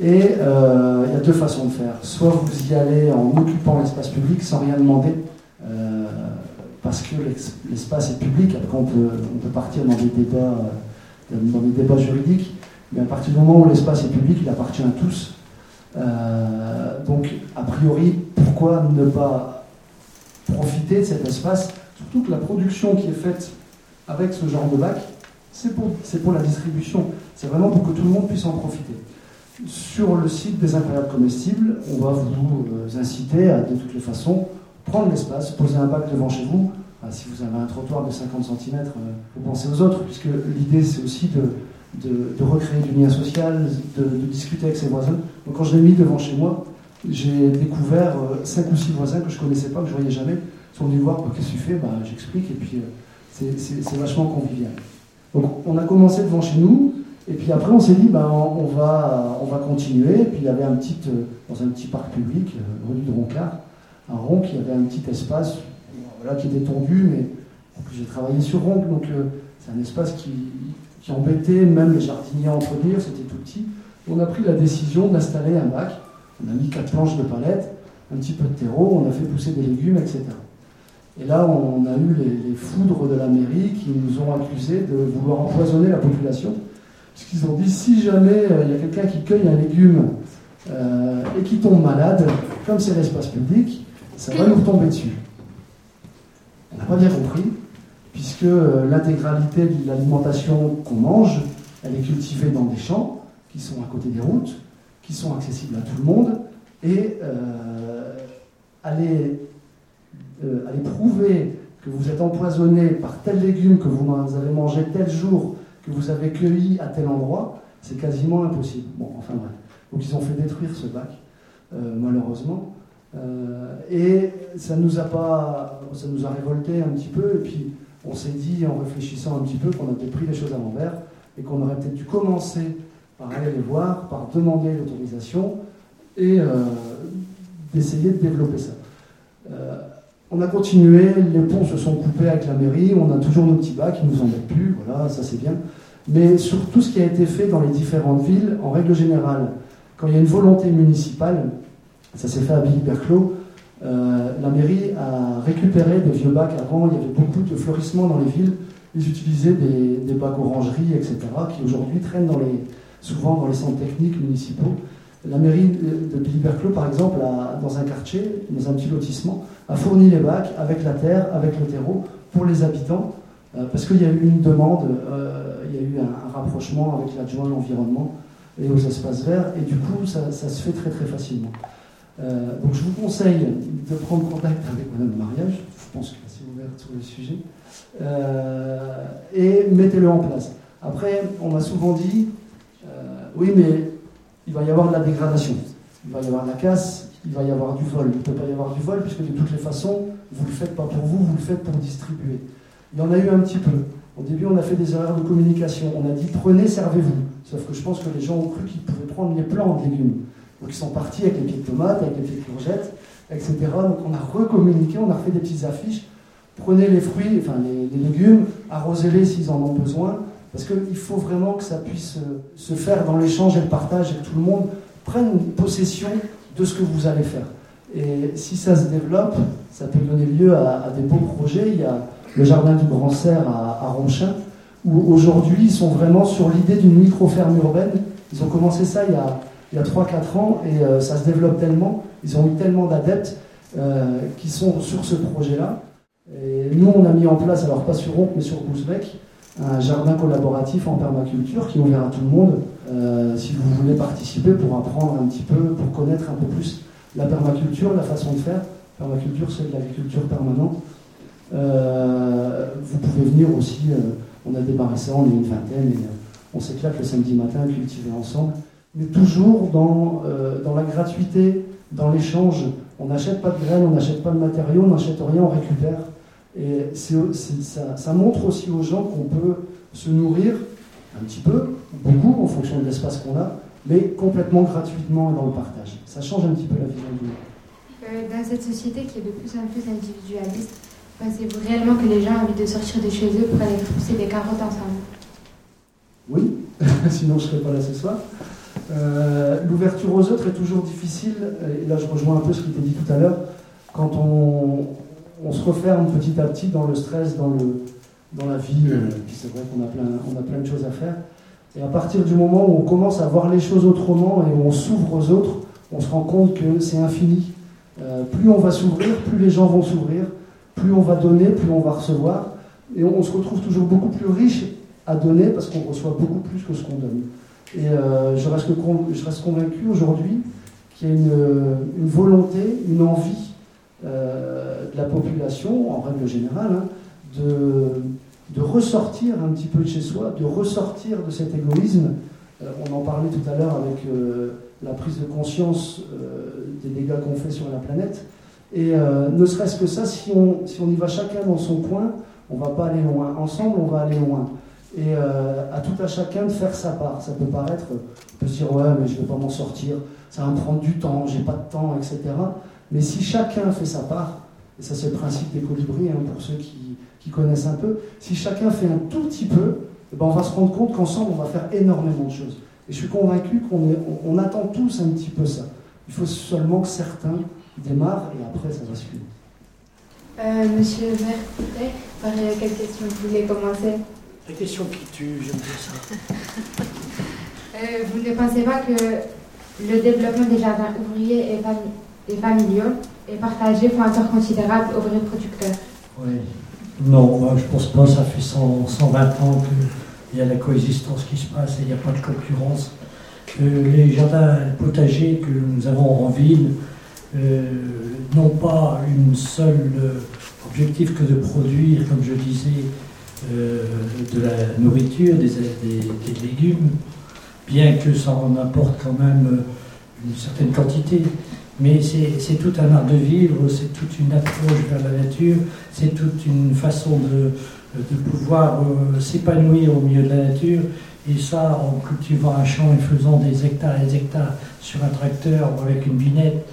F: Et euh, il y a deux façons de faire. Soit vous y allez en occupant l'espace public sans rien demander, parce que l'espace est public. Après, on peut, on peut partir dans des débats, dans des débats juridiques. Mais à partir du moment où l'espace est public, il appartient à tous. Donc, a priori, pourquoi ne pas profiter de cet espace Surtout que la production qui est faite avec ce genre de bac, c'est pour, la distribution. C'est vraiment pour que tout le monde puisse en profiter. Sur le site des incroyables comestibles, on va vous euh, inciter à, de toutes les façons, prendre l'espace, poser un bac devant chez vous. Si vous avez un trottoir de 50 cm, euh, pensez aux autres, puisque l'idée c'est aussi de, de, recréer du lien social, de, discuter avec ses voisins. Donc quand je l'ai mis devant chez moi, j'ai découvert euh, cinq ou six voisins que je connaissais pas, que je voyais jamais. Ils sont venus voir bah, qu'est-ce que tu fais, bah, j'explique, et puis euh, c'est vachement convivial. Donc on a commencé devant chez nous, et puis après on s'est dit bah, on, va, on va continuer. Et puis il y avait un petit, euh, dans un petit parc public, rue du Roncard, un il y avait un petit espace voilà, qui était tendu, mais j'ai travaillé sur Ronc, donc c'est un espace qui, qui embêtait même les jardiniers à entretenir, c'était tout petit. On a pris la décision d'installer un bac on a mis quatre planches de palette, un petit peu de terreau, on a fait pousser des légumes, etc. Et là, on a eu les, foudres de la mairie qui nous ont accusés de vouloir empoisonner la population, puisqu'ils ont dit si jamais euh, il y a quelqu'un qui cueille un légume euh, et qui tombe malade, comme c'est l'espace public, ça va nous tomber dessus. On n'a pas bien compris, puisque euh, l'intégralité de l'alimentation qu'on mange, elle est cultivée dans des champs qui sont à côté des routes, qui sont accessibles à tout le monde et euh, aller, euh, aller, prouver que vous êtes empoisonné par tel légume que vous avez mangé tel jour, que vous avez cueilli à tel endroit, c'est quasiment impossible. Bon, enfin bref. Donc ils ont fait détruire ce bac, euh, malheureusement. et ça nous a pas ça nous a révolté un petit peu, et puis on s'est dit, en réfléchissant un petit peu, qu'on avait pris les choses à l'envers, et qu'on aurait peut-être dû commencer par aller les voir, par demander l'autorisation, et euh, d'essayer de développer ça. Euh, on a continué, les ponts se sont coupés avec la mairie, on a toujours nos petits bacs, ils nous en mettent plus, voilà, ça c'est bien. Mais sur tout ce qui a été fait dans les différentes villes, en règle générale, quand il y a une volonté municipale, ça s'est fait à Billy Berclos, euh, la mairie a récupéré des vieux bacs. Avant, il y avait beaucoup de fleurissement dans les villes. Ils utilisaient des, bacs orangeries, etc., qui aujourd'hui traînent souvent dans les centres techniques municipaux. La mairie de Billy par exemple, dans un quartier, dans un petit lotissement, a fourni les bacs avec la terre, avec le terreau, pour les habitants, euh, parce qu'il y a eu une demande, euh, il y a eu un, rapprochement avec l'adjoint à l'environnement et aux espaces verts, et du coup, ça, ça se fait très très facilement. Euh, donc je vous conseille de prendre contact avec Madame Mariage, je pense qu'elle est assez ouverte sur le sujet, euh, et mettez-le en place. Après, on m'a souvent dit, euh, oui, mais il va y avoir de la dégradation, il va y avoir de la casse, il va y avoir du vol. Il ne peut pas y avoir du vol, puisque de toutes les façons, vous ne le faites pas pour vous, vous le faites pour distribuer. Il y en a eu un petit peu. Au début, on a fait des erreurs de communication. On a dit prenez, servez-vous. Sauf que je pense que les gens ont cru qu'ils pouvaient prendre les plants de légumes. Donc ils sont partis avec les de tomates, avec les de courgettes, etc. Donc on a recommuniqué, on a refait des petites affiches. Prenez les fruits, enfin les, légumes, arrosez-les s'ils en ont besoin, parce qu'il faut vraiment que ça puisse euh, se faire dans l'échange et le partage et que tout le monde prenne possession de ce que vous allez faire. Et si ça se développe, ça peut donner lieu à, des beaux projets. Il y a le jardin du Grand Cerf à, à Ronchin, où aujourd'hui ils sont vraiment sur l'idée d'une micro-ferme urbaine. Ils ont commencé ça il y a il y a 3-4 ans et euh, ça se développe tellement, ils ont eu tellement d'adeptes euh, qui sont sur ce projet-là. Et nous, on a mis en place, alors pas sur Ronc, mais sur Bousbec, un jardin collaboratif en permaculture qui est ouvert à tout le monde. Euh, si vous voulez participer pour apprendre un petit peu, pour connaître un peu plus la permaculture, la façon de faire. Permaculture, c'est de l'agriculture permanente. vous pouvez venir aussi, on a démarré ça, on est une vingtaine et on s'éclate le samedi matin à cultiver ensemble mais toujours dans, euh, dans la gratuité, dans l'échange. On n'achète pas de graines, on n'achète pas de matériaux, on n'achète rien, on récupère. Et ça, ça, montre aussi aux gens qu'on peut se nourrir un petit peu, beaucoup, en fonction de l'espace qu'on a, mais complètement gratuitement et dans le partage. Ça change un petit peu la vision du monde.
H: Euh, dans cette société qui est de plus en plus individualiste, pensez-vous réellement que les gens ont envie de sortir de chez eux pour aller trousser des carottes ensemble?
F: Oui, sinon je ne serais pas là ce soir. Euh, l'ouverture aux autres est toujours difficile, et là je rejoins un peu ce qui était dit tout à l'heure, quand on, se referme petit à petit dans le stress, dans, le, dans la vie, euh, c'est vrai qu'on a plein, on a plein de choses à faire. Et à partir du moment où on commence à voir les choses autrement et où on s'ouvre aux autres, on se rend compte que c'est infini. Euh, plus on va s'ouvrir, plus les gens vont s'ouvrir, plus on va donner, plus on va recevoir. Et on se retrouve toujours beaucoup plus riche à donner parce qu'on reçoit beaucoup plus que ce qu'on donne. Et euh, je, reste, convaincu aujourd'hui qu'il y a une, volonté, une envie euh, de la population, en règle générale, hein, de, de, ressortir un petit peu de chez soi, de ressortir de cet égoïsme. Euh, on en parlait tout à l'heure avec la prise de conscience des dégâts qu'on fait sur la planète. Et ne serait-ce que ça, si on, si on y va chacun dans son coin, on ne va pas aller loin. Ensemble, on va aller loin et euh, à tout à chacun de faire sa part. Ça peut paraître, on peut se dire ouais mais je ne vais pas m'en sortir, ça va me prendre du temps, j'ai pas de temps, etc. Mais si chacun fait sa part, et ça c'est le principe des colibris hein, pour ceux qui, connaissent un peu, si chacun fait un tout petit peu, eh ben on va se rendre compte qu'ensemble on va faire énormément de choses. Et je suis convaincu qu'on on, attend tous un petit peu ça. Il faut seulement que certains démarrent et après ça va suivre.
H: Euh, monsieur le maire, peut-être, par quelle question vous voulez commencer?
G: La question qui tue, j'aime bien ça.
H: Euh, vous ne pensez pas que le développement des jardins ouvriers et, familiaux et partagés font un tort considérable aux vrais producteurs
G: Oui. Non, moi, je ne pense pas. Ça fait 120 ans qu'il y a la coexistence qui se passe et il n'y a pas de concurrence. Euh, les jardins potagers que nous avons en ville euh, n'ont pas une seule objectif que de produire, comme je disais, euh, de la nourriture, des, légumes, bien que ça en apporte quand même euh, une certaine quantité. mais c'est tout un art de vivre, c'est toute une approche vers la nature, c'est toute une façon de, pouvoir euh, s'épanouir au milieu de la nature. Et ça, en cultivant un champ et faisant des hectares et des hectares sur un tracteur ou avec une binette,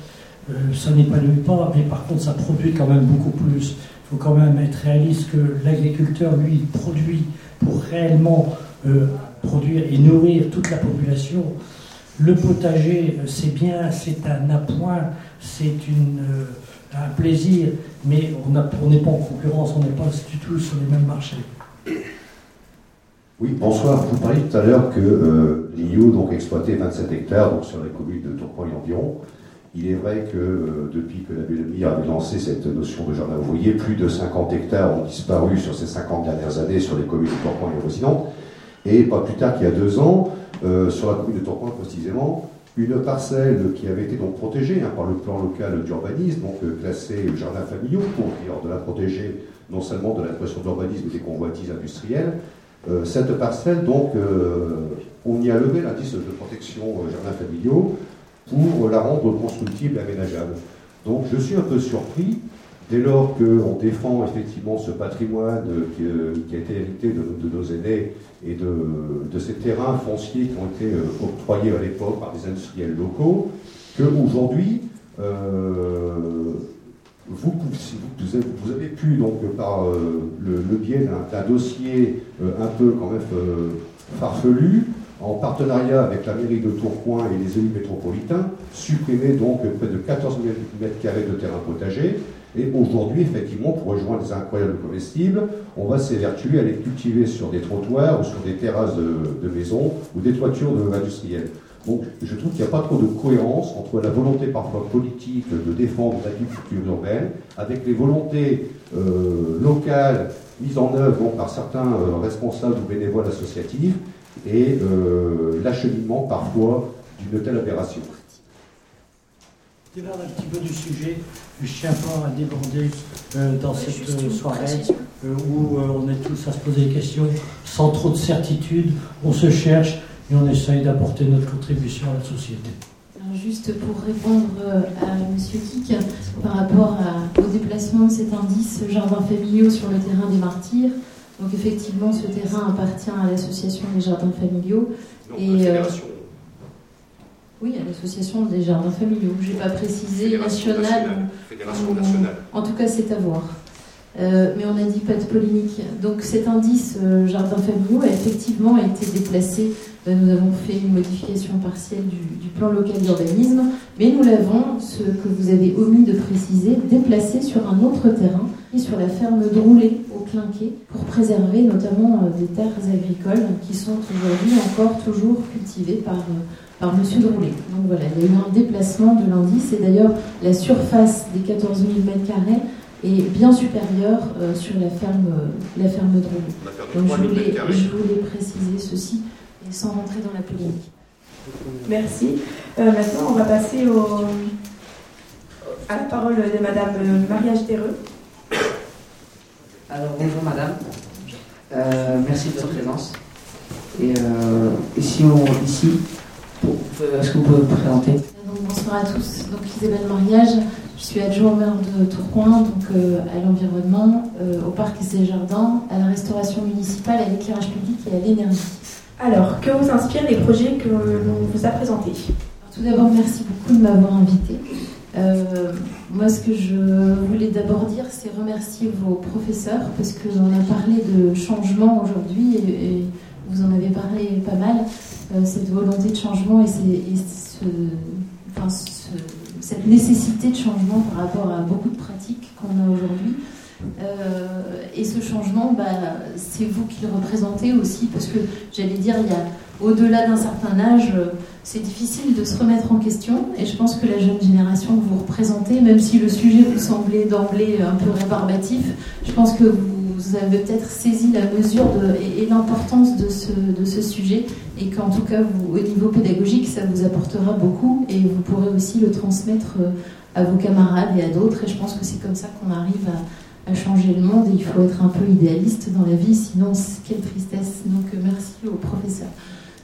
G: ça n'épanouit pas, mais par contre, ça produit quand même beaucoup plus. Faut quand même être réaliste que l'agriculteur, lui, produit pour réellement euh, produire et nourrir toute la population. Le potager, c'est bien, c'est un appoint, c'est euh, un plaisir, mais on n'est pas en concurrence, on n'est pas du tout sur les mêmes marchés.
K: Oui, bonsoir. Vous parliez tout à l'heure que euh, l'IO donc exploitait 27 hectares donc sur les communes de Tourcoing environ. Il est vrai que euh, depuis que la BLMI avait lancé cette notion de jardin ouvrier, plus de 50 hectares ont disparu sur ces 50 dernières années sur les communes de Tourcoing et avoisinantes. Et pas plus tard qu'il y a deux ans, euh, sur la commune de Tourcoing précisément, une parcelle qui avait été donc protégée hein, par le plan local d'urbanisme, donc euh, classée jardin familial, pour dire de la protéger non seulement de la pression d'urbanisme et des convoitises industrielles. Euh, cette parcelle, donc, on y a levé l'indice de protection jardin familiaux pour la rendre constructible et aménageable. Donc je suis un peu surpris dès lors qu'on défend effectivement ce patrimoine qui, a été hérité de, nos aînés et de, ces terrains fonciers qui ont été euh, octroyés à l'époque par des industriels locaux, qu'aujourd'hui, euh, vous, avez pu, donc, par euh, le, biais d'un dossier un peu quand même farfelu, en partenariat avec la mairie de Tourcoing et les élus métropolitains, supprimer donc près de 14 000 m2 de terrain potager et aujourd'hui, effectivement, pour rejoindre des incroyables comestibles, on va s'évertuer à les cultiver sur des trottoirs ou sur des terrasses de, maisons ou des toitures de, industrielles. Donc, je trouve qu'il n'y a pas trop de cohérence entre la volonté parfois politique de défendre l'agriculture urbaine avec les volontés euh, locales mises en œuvre par certains euh, responsables ou bénévoles associatifs et euh, l'acheminement parfois d'une telle aberration
G: débarde un petit peu du sujet. Je tiens pas à déborder euh, dans cette euh, soirée euh, où on est tous à se poser des questions sans trop de certitude. On se cherche et on essaye d'apporter notre contribution à la société.
L: juste pour répondre à M. Kik par rapport au déplacement de cet indice jardin familiaux sur le terrain des martyrs. Donc effectivement, ce terrain appartient à l'association des jardins familiaux. et, oui, à l'association des jardins familiaux. Je n'ai pas précisé national.
M: Fédération nationale.
L: En tout cas, c'est à voir. Euh, mais on a dit pas de polémique. Donc cet indice euh, jardin familiaux a effectivement été déplacé. Euh, nous avons fait une modification partielle du, plan local d'urbanisme, mais nous l'avons, ce que vous avez omis de préciser, déplacé sur un autre terrain, et sur la ferme de Roulet au Clinquet, pour préserver notamment des terres agricoles qui sont aujourd'hui encore toujours cultivées par par Monsieur Droulet. Donc voilà, il y a eu un déplacement de l'indice et d'ailleurs la surface des 14 000 m2 est bien supérieure euh, sur la ferme, euh, la ferme Droulet. Donc je voulais, je voulais, préciser ceci et sans rentrer dans la polémique.
D: Merci. Euh, maintenant, on va passer au, à la parole de Madame Maria Gitereux.
B: Alors bonjour Madame, merci de votre présence. Et ici, on, ici est-ce que vous pouvez vous présenter?
L: Bonsoir à tous. Donc Isabelle Mariage, je suis adjointe maire de Tourcoing, donc euh, à l'environnement, euh, au parc des jardins, à la restauration municipale, à l'éclairage public et à l'énergie.
D: Alors, que vous inspirent les projets que l'on vous a présentés?
L: Tout d'abord, merci beaucoup de m'avoir invité. Euh, moi, ce que je voulais d'abord dire, c'est remercier vos professeurs parce qu'on a parlé de changement aujourd'hui et vous en avez parlé pas mal. Euh, cette volonté de changement et, cette nécessité de changement par rapport à beaucoup de pratiques qu'on a aujourd'hui. Euh, et ce changement, bah, c'est vous qui le représentez aussi, parce que j'allais dire, il y a au-delà d'un certain âge, c'est difficile de se remettre en question. Et je pense que la jeune génération que vous représentez, même si le sujet vous semblait d'emblée un peu rébarbatif, je pense que vous vous avez peut-être saisi la mesure et, l'importance de ce, de ce, sujet et qu'en tout cas, au niveau pédagogique, ça vous apportera beaucoup et vous pourrez aussi le transmettre euh, à vos camarades et à d'autres. Et je pense que c'est comme ça qu'on arrive à, à, changer le monde et il faut être un peu idéaliste dans la vie, sinon quelle tristesse. Donc euh, merci au professeur.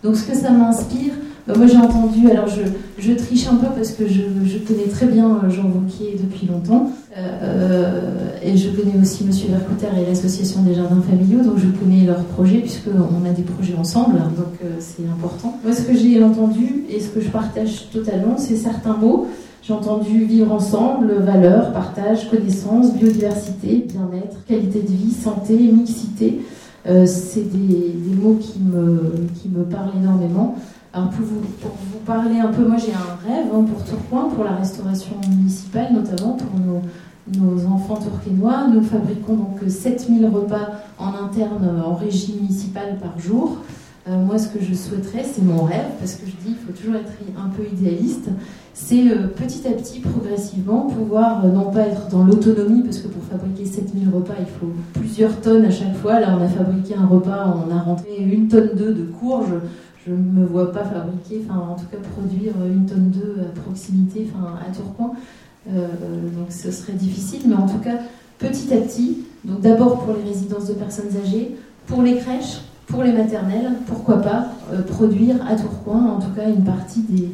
L: Donc ce que ça m'inspire, moi j'ai entendu, alors je, triche un peu parce que je, connais très bien Jean Vauquier depuis longtemps. Euh, et je connais aussi Monsieur Vercouter et l'association des jardins familiaux, donc je connais leurs projets puisqu'on a des projets ensemble, donc euh, c'est important. Moi ce que j'ai entendu et ce que je partage totalement, c'est certains mots. J'ai entendu vivre ensemble, valeurs, partage, connaissance, biodiversité, bien-être, qualité de vie, santé, mixité. Euh, c'est des, des, mots qui me, qui me parlent énormément. Alors pour vous, parler un peu, moi j'ai un rêve hein, pour Tourcoing, pour la restauration municipale notamment, pour nos, enfants tourquenois. Nous fabriquons donc 7000 repas en interne euh, en régie municipale par jour. Euh, moi, ce que je souhaiterais, c'est mon rêve, parce que je dis, il faut toujours être un peu idéaliste, c'est euh, petit à petit, progressivement, pouvoir non pas être dans l'autonomie, parce que pour fabriquer 7000 repas, il faut plusieurs tonnes à chaque fois. Là, on a fabriqué un repas, on a rentré une tonne d'œufs de courge. Je ne me vois pas fabriquer, enfin, en tout cas, produire une tonne d'œufs à proximité, enfin, à Tourcoing. Euh, donc ce serait difficile, mais en tout cas, petit à petit, donc d'abord pour les résidences de personnes âgées, pour les crèches, pour les maternelles, pourquoi pas euh, produire à Tourcoing, en tout cas, une partie des,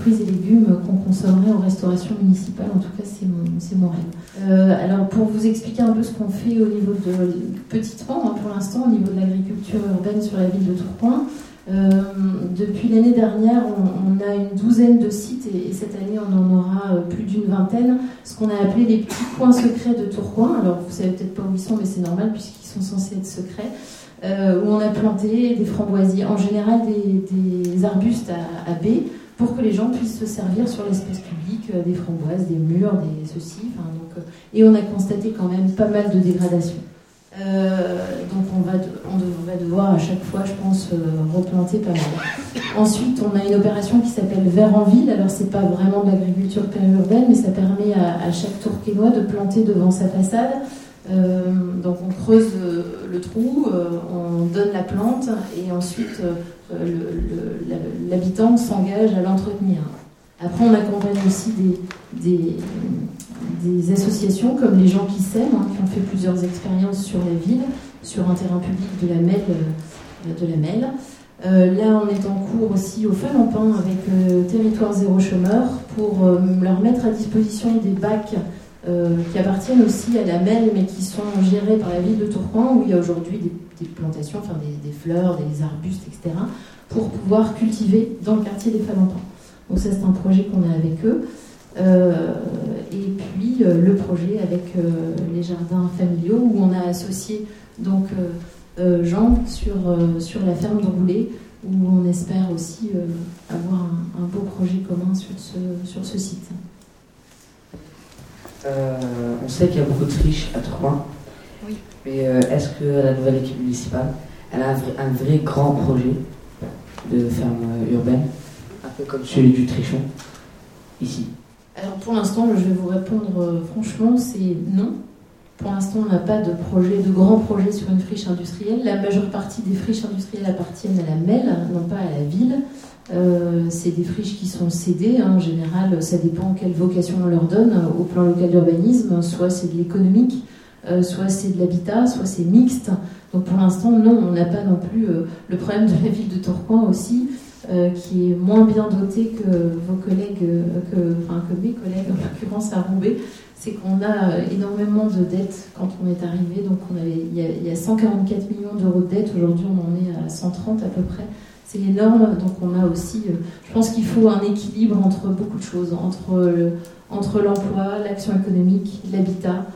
L: fruits et légumes qu'on consommerait en restauration municipale. En tout cas, c'est mon, mon, rêve. Euh, alors, pour vous expliquer un peu ce qu'on fait au niveau de, petitement, hein, pour l'instant, au niveau de l'agriculture urbaine sur la ville de Tourcoing, euh, depuis l'année dernière, on, a une douzaine de sites et, et, cette année, on en aura euh, plus d'une vingtaine, ce qu'on a appelé les petits coins secrets de Tourcoing. Alors, vous savez peut-être pas où ils sont, mais c'est normal puisqu'ils sont censés être secrets. Euh, où on a planté des framboisiers, en général des, arbustes à, baies, pour que les gens puissent se servir sur l'espace public des framboises, des murs, des ceci. Et on a constaté quand même pas mal de dégradation. Euh, donc on, va on devrait devoir à chaque fois, je pense, euh, replanter pas mal. Ensuite, on a une opération qui s'appelle Vert en ville. Alors c'est pas vraiment de l'agriculture périurbaine, mais ça permet à, chaque tourquenois de planter devant sa façade. Euh, donc on creuse le trou, on donne la plante et ensuite l'habitant s'engage à l'entretenir. Après, on accompagne aussi des, des, associations comme les gens qui s'aiment, hein, qui ont fait plusieurs expériences sur la ville, sur un terrain public de la Melle. Melle. Euh, là, on est en cours aussi au Falampin avec euh, Territoire Zéro Chômeur pour euh, leur mettre à disposition des bacs qui appartiennent aussi à la Melle mais qui sont gérés par la ville de Tourcoing où il y a aujourd'hui des, plantations, enfin des, des, fleurs, des arbustes, etc. pour pouvoir cultiver dans le quartier des Falampins. Donc ça, c'est un projet qu'on a avec eux. Euh, et puis euh, le projet avec euh, les jardins familiaux où on a associé donc Jean sur, sur la ferme de Roulet où on espère aussi avoir un, un, beau projet commun sur ce, sur ce site.
B: on sait qu'il y a beaucoup de friches à Tourcoing.
I: Oui.
B: Mais est-ce que la nouvelle équipe municipale elle a un vrai, un vrai grand projet de ferme urbaine, un peu comme celui du Trichon, ici
L: alors pour l'instant, je vais vous répondre euh, franchement, c'est non. Pour l'instant, on n'a pas de projet, de grand projet sur une friche industrielle. La majeure partie des friches industrielles appartiennent à la MEL, non pas à la ville. Euh, c'est des friches qui sont cédées. Hein. En général, ça dépend quelle vocation on leur donne euh, au plan local d'urbanisme. Soit c'est de l'économique, soit c'est de l'habitat, soit c'est mixte. Donc pour l'instant, non, on n'a pas non plus le problème de la ville de Tourcoing aussi. Euh, qui est moins bien doté que vos collègues, euh, que, mes collègues, en l'occurrence à Roubaix, c'est qu'on a énormément de dettes quand on est arrivé. Donc on avait, il, y a, il y a 144 millions d'euros de dettes, aujourd'hui on en est à 130 à peu près. C'est énorme, donc on a aussi, euh, je pense qu'il faut un équilibre entre beaucoup de choses, entre, entre l'emploi, l'action économique, l'habitat.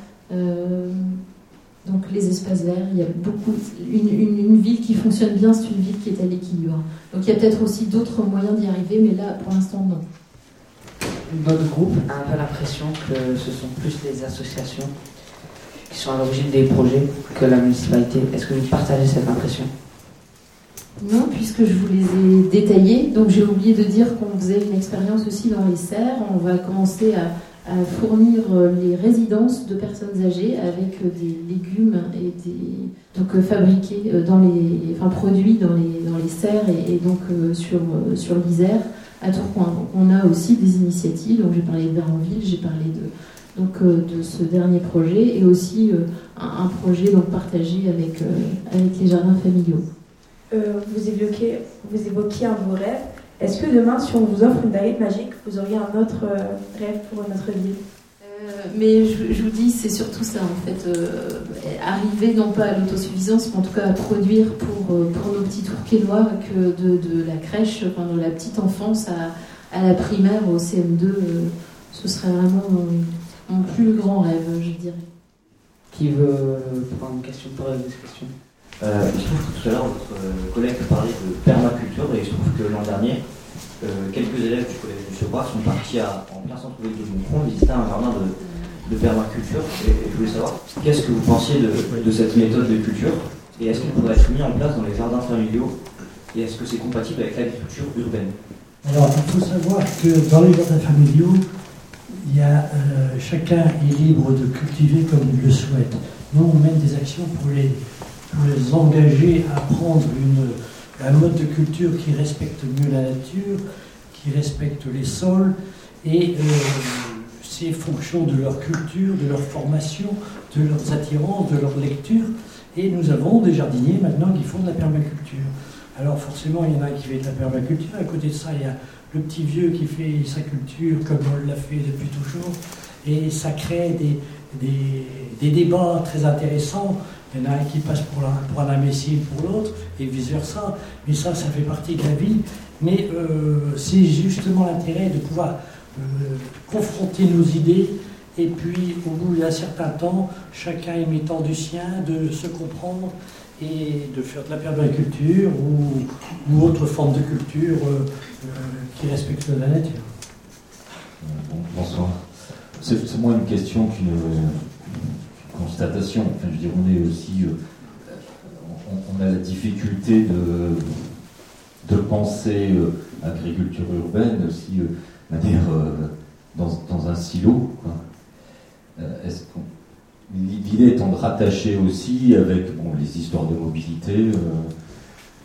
L: Donc les espaces verts, il y a beaucoup. Une, une, une ville qui fonctionne bien, c'est une ville qui est à l'équilibre. Donc il y a peut-être aussi d'autres moyens d'y arriver, mais là, pour l'instant, non.
B: Notre groupe a un peu l'impression que ce sont plus les associations qui sont à l'origine des projets que la municipalité. Est-ce que vous partagez cette impression?
L: Non, puisque je vous les ai détaillés. Donc j'ai oublié de dire qu'on faisait une expérience aussi dans les serres. On va commencer à à fournir euh, les résidences de personnes âgées avec euh, des légumes et des donc euh, fabriqués dans les enfin produits dans les dans les serres et, donc sur sur l'Isère à Tourcoing. Donc on a aussi des initiatives. Donc j'ai parlé de Veranville, j'ai parlé de donc de ce dernier projet et aussi un, projet donc partagé avec avec les jardins familiaux.
D: Vous évoquez vous évoquiez un de vos rêves Est-ce que demain, si on vous offre une baguette magique, vous auriez un autre euh, rêve pour notre ville
L: Euh, mais je, je vous dis, c'est surtout ça en fait. euh, arriver non pas à l'autosuffisance, mais en tout cas à produire pour, euh, pour nos petits tourquenois, que de, de la crèche, enfin de la petite enfance à, à la primaire, au CM2, euh, ce serait vraiment mon, mon plus grand rêve, je dirais.
B: Qui veut prendre une question pour cette question
N: Euh, il se trouve que tout à l'heure, votre euh, collègue parlait de permaculture, et il se trouve que l'an dernier, euh, quelques élèves du collège du Secours sont partis à- en plein centre-ville de Montfond visiter un jardin de, permaculture. Et, je voulais savoir, qu'est-ce que vous pensiez de, cette méthode de culture Et est-ce qu'elle pourrait être mise en place dans les jardins familiaux Et est-ce que c'est compatible avec l'agriculture urbaine?
G: Alors, il faut savoir que dans les jardins familiaux, euh, chacun est libre de cultiver comme il le souhaite. Nous, on mène des actions pour les, les engager à prendre une, un mode de culture qui respecte mieux la nature, qui respecte les sols, et euh, c'est fonction de leur culture, de leur formation, de leurs attirances, de leur lecture. Et nous avons des jardiniers maintenant qui font de la permaculture. Alors forcément, il y en a qui fait de la permaculture. À côté de ça, il y a le petit vieux qui fait sa culture comme on l'a fait depuis toujours. Et ça crée des, des, débats très intéressants. Il y en a un qui passe pour, un- pour un imbécile pour l'autre, et vice-versa. Mais ça, ça fait partie de la vie. Mais euh, c'est justement l'intérêt de pouvoir euh, confronter nos idées et puis au bout d'un certain temps, chacun émettant du sien, de se comprendre et de faire de la permaculture ou, ou autre forme de culture euh, qui respecte la nature.
O: Bon, bonsoir. C'est moins une question qu'une constatation. Je veux dire, on est aussi. euh, on, a la difficulté de, de penser euh, agriculture urbaine aussi euh, dans, dans un silo. L'idée étant de rattacher aussi avec les histoires de mobilité,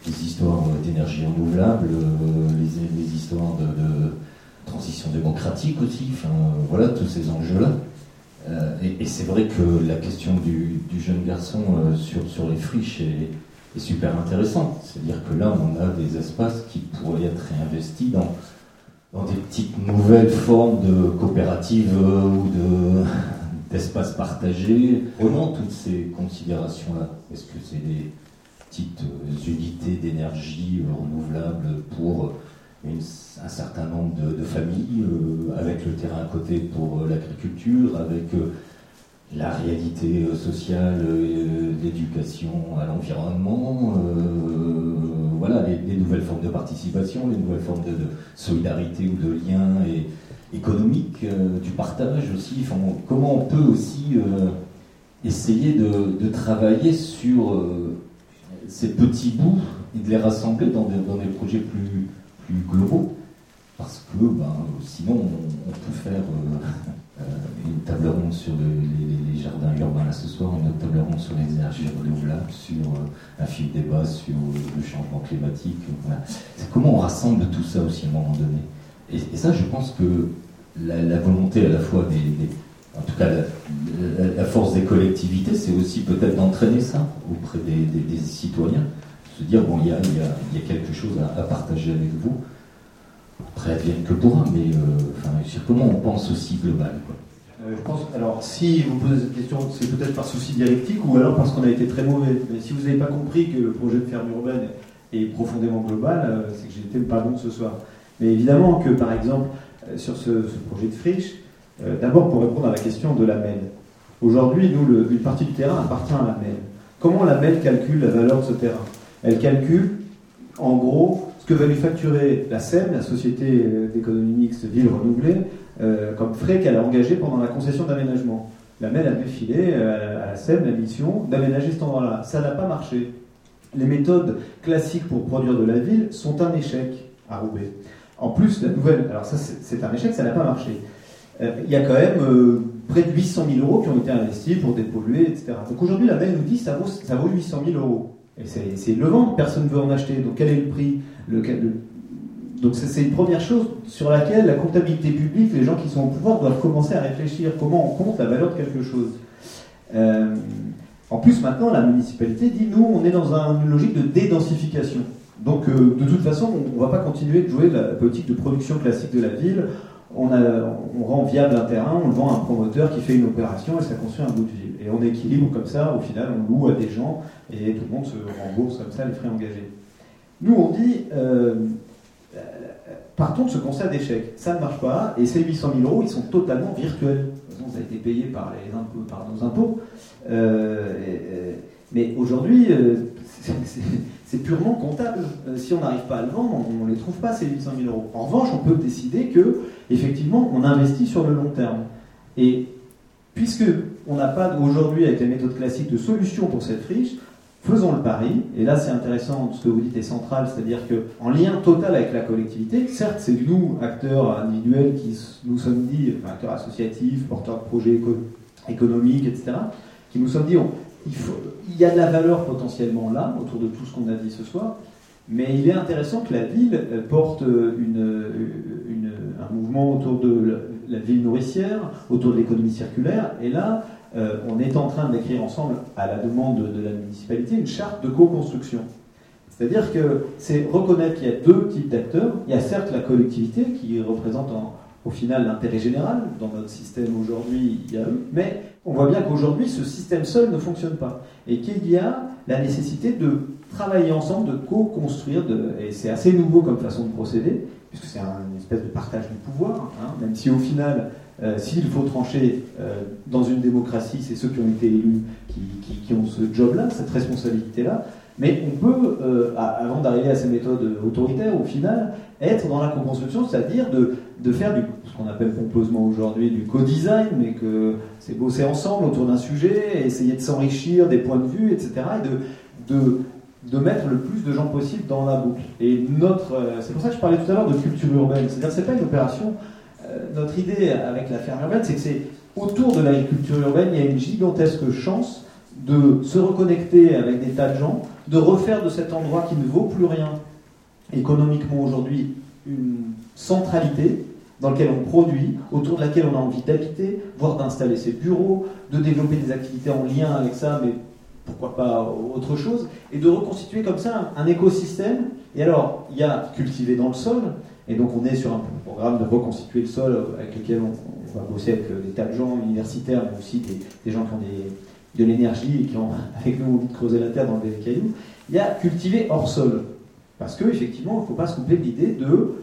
O: les histoires d'énergie renouvelable, les, histoires de transition démocratique aussi, enfin voilà tous ces enjeux-là. Euh, et c'est vrai que la question du, jeune garçon euh, sur, les friches est, super intéressante. C'est-à-dire que là, on a des espaces qui pourraient être réinvestis dans, des petites nouvelles formes de coopératives euh, ou de d'espaces partagés. Vraiment, toutes ces considérations-là. Est-ce que c'est des petites unités d'énergie euh, renouvelable pour un certain nombre de, familles, euh, avec le terrain à côté pour euh, l'agriculture, avec euh, la réalité sociale, l'éducation à l'environnement, voilà, les, les nouvelles formes de participation, les nouvelles formes de, solidarité ou de lien et économique, du partage aussi. Comment on peut aussi essayer de, travailler sur ces petits bouts et de les rassembler dans des, dans des projets plus, plus globaux. Parce que ben, sinon, on, peut faire euh, euh, une table ronde sur le- les, jardins urbains là ce soir, une autre table ronde sur les énergies renouvelables, sur euh, un fil débat sur le changement climatique. Voilà. C'est comment on rassemble tout ça aussi à un moment donné. Et, ça, je pense que la, volonté à la fois des, en tout cas la, force des collectivités, c'est aussi peut-être d'entraîner ça auprès des citoyens, se dire bon, il y a, y a- quelque chose à, partager avec vous. Après, advienne que pourra, mais euh, enfin, comment on pense aussi global quoi.
E: Euh, je pense, alors, si vous posez cette question, c'est peut-être par souci dialectique ou alors parce qu'on a été très mauvais. Mais si vous n'avez pas compris que le projet de ferme urbaine est profondément global, euh, c'est que été pas bon ce soir. Mais évidemment que, par exemple, sur ce, projet de friche, d'abord pour répondre à la question de la MEL. Aujourd'hui, nous, une partie du terrain appartient à la MEL. Comment la MEL calcule la valeur de ce terrain? Elle calcule, en gros, ce que va lui facturer la SEM, la Société d'économie mixte ville renouvelée, euh, comme frais qu'elle a engagé pendant la concession d'aménagement. La MEL avait filé euh, à la SEM la mission d'aménager cet endroit-là. Ça n'a pas marché. Les méthodes classiques pour produire de la ville sont un échec à Roubaix. En plus, la nouvelle, alors ça c'est un échec, ça n'a pas marché. Euh, Il y a quand même près de 800 000 euros qui ont été investis pour dépolluer, etc. Donc aujourd'hui, la MEL nous dit que ça vaut, ça vaut 800 000 euros. Et c'est le vendre, personne ne veut en acheter. Donc quel est le prix? Donc c'est une première chose sur laquelle la comptabilité publique, les gens qui sont au pouvoir doivent commencer à réfléchir comment on compte la valeur de quelque chose? Euh, en plus maintenant la municipalité dit nous on est dans un- une logique de dédensification. Donc euh, de toute façon, on ne va pas continuer de jouer la politique de production classique de la ville. On, rend viable un terrain, on le vend à un promoteur qui fait une opération et ça construit un bout de ville. Et on équilibre comme ça, au final, on loue à des gens et tout le monde se rembourse comme ça les frais engagés. Nous, on dit, euh, partons de ce constat d'échec. Ça ne marche pas et ces 800 000 euros, ils sont totalement virtuels. De toute façon, ça a été payé par, nos impôts. Euh, mais aujourd'hui, euh, c'est purement comptable. Euh, si on n'arrive pas à le vendre, on ne les trouve pas, ces 800 000 euros. En revanche, on peut décider que, effectivement, on investit sur le long terme. Et puisque on n'a pas aujourd'hui, avec les méthodes classiques, de solution pour cette friche, faisons le pari. Et là, c'est intéressant, ce que vous dites est central, c'est-à-dire qu'en lien total avec la collectivité, certes, c'est nous, acteurs individuels, qui nous sommes dit, enfin, acteurs associatifs, porteurs de projets économiques, etc., qui nous sommes dit, il, y a de la valeur potentiellement là, autour de tout ce qu'on a dit ce soir, mais il est intéressant que la ville euh, porte une, une, un mouvement autour de la, ville nourricière, autour de l'économie circulaire, et là, euh, on est en train d'écrire ensemble, à la demande de, la municipalité, une charte de co-construction. C'est-à-dire que c'est reconnaître qu'il y a deux types d'acteurs. Il y a certes la collectivité qui représente au final l'intérêt général. Dans notre système aujourd'hui, il y a eux. Mais on voit bien qu'aujourd'hui, ce système seul ne fonctionne pas. Et qu'il y a la nécessité de travailler ensemble, de co-construire, et c'est assez nouveau comme façon de procéder, puisque c'est une espèce de partage du pouvoir, hein, même si au final, euh, s'il faut trancher euh, dans une démocratie, c'est ceux qui ont été élus qui, ont ce job-là, cette responsabilité-là. Mais on peut, euh, avant d'arriver à ces méthodes autoritaires, au final, être dans la co-construction, c'est-à-dire de, de, faire du, ce qu'on appelle pompeusement aujourd'hui du co-design, mais que c'est bosser ensemble autour d'un sujet, essayer de s'enrichir des points de vue, etc. Et de, de, de, mettre le plus de gens possible dans la boucle. Et notre, c'est pour ça que je parlais tout à l'heure de culture urbaine. C'est-à-dire, c'est pas une opération euh, notre idée avec la ferme urbaine, c'est que c'est autour de l'agriculture urbaine, il y a une gigantesque chance de se reconnecter avec des tas de gens, de refaire de cet endroit qui ne vaut plus rien économiquement aujourd'hui une centralité dans laquelle on produit, autour de laquelle on a envie d'habiter, voire d'installer ses bureaux, de développer des activités en lien avec ça, mais pourquoi pas autre chose, et de reconstituer comme ça un, écosystème. Et alors, il y a cultiver dans le sol, et donc on est sur un programme de reconstituer le sol avec lequel on, va bosser avec des tas de gens universitaires, mais aussi des, gens qui ont de l'énergie et qui ont avec nous envie de creuser la terre dans des cailloux. Il y a cultiver hors sol. Parce qu'effectivement, il ne faut pas se couper de l'idée de,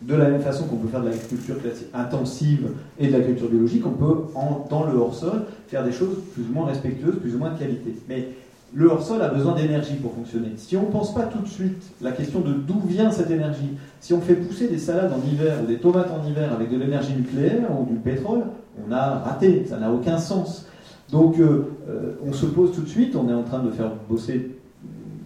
E: de la même façon qu'on peut faire de l'agriculture intensive et de l'agriculture biologique, on peut, dans le hors sol, faire des choses plus ou moins respectueuses, plus ou moins de qualité. Mais le hors-sol a besoin d'énergie pour fonctionner. Si on ne pense pas tout de suite la question de d'où vient cette énergie, si on fait pousser des salades en hiver ou des tomates en hiver avec de l'énergie nucléaire ou du pétrole, on a raté, ça n'a aucun sens. Donc euh, euh, on se pose tout de suite, on est en train de faire bosser,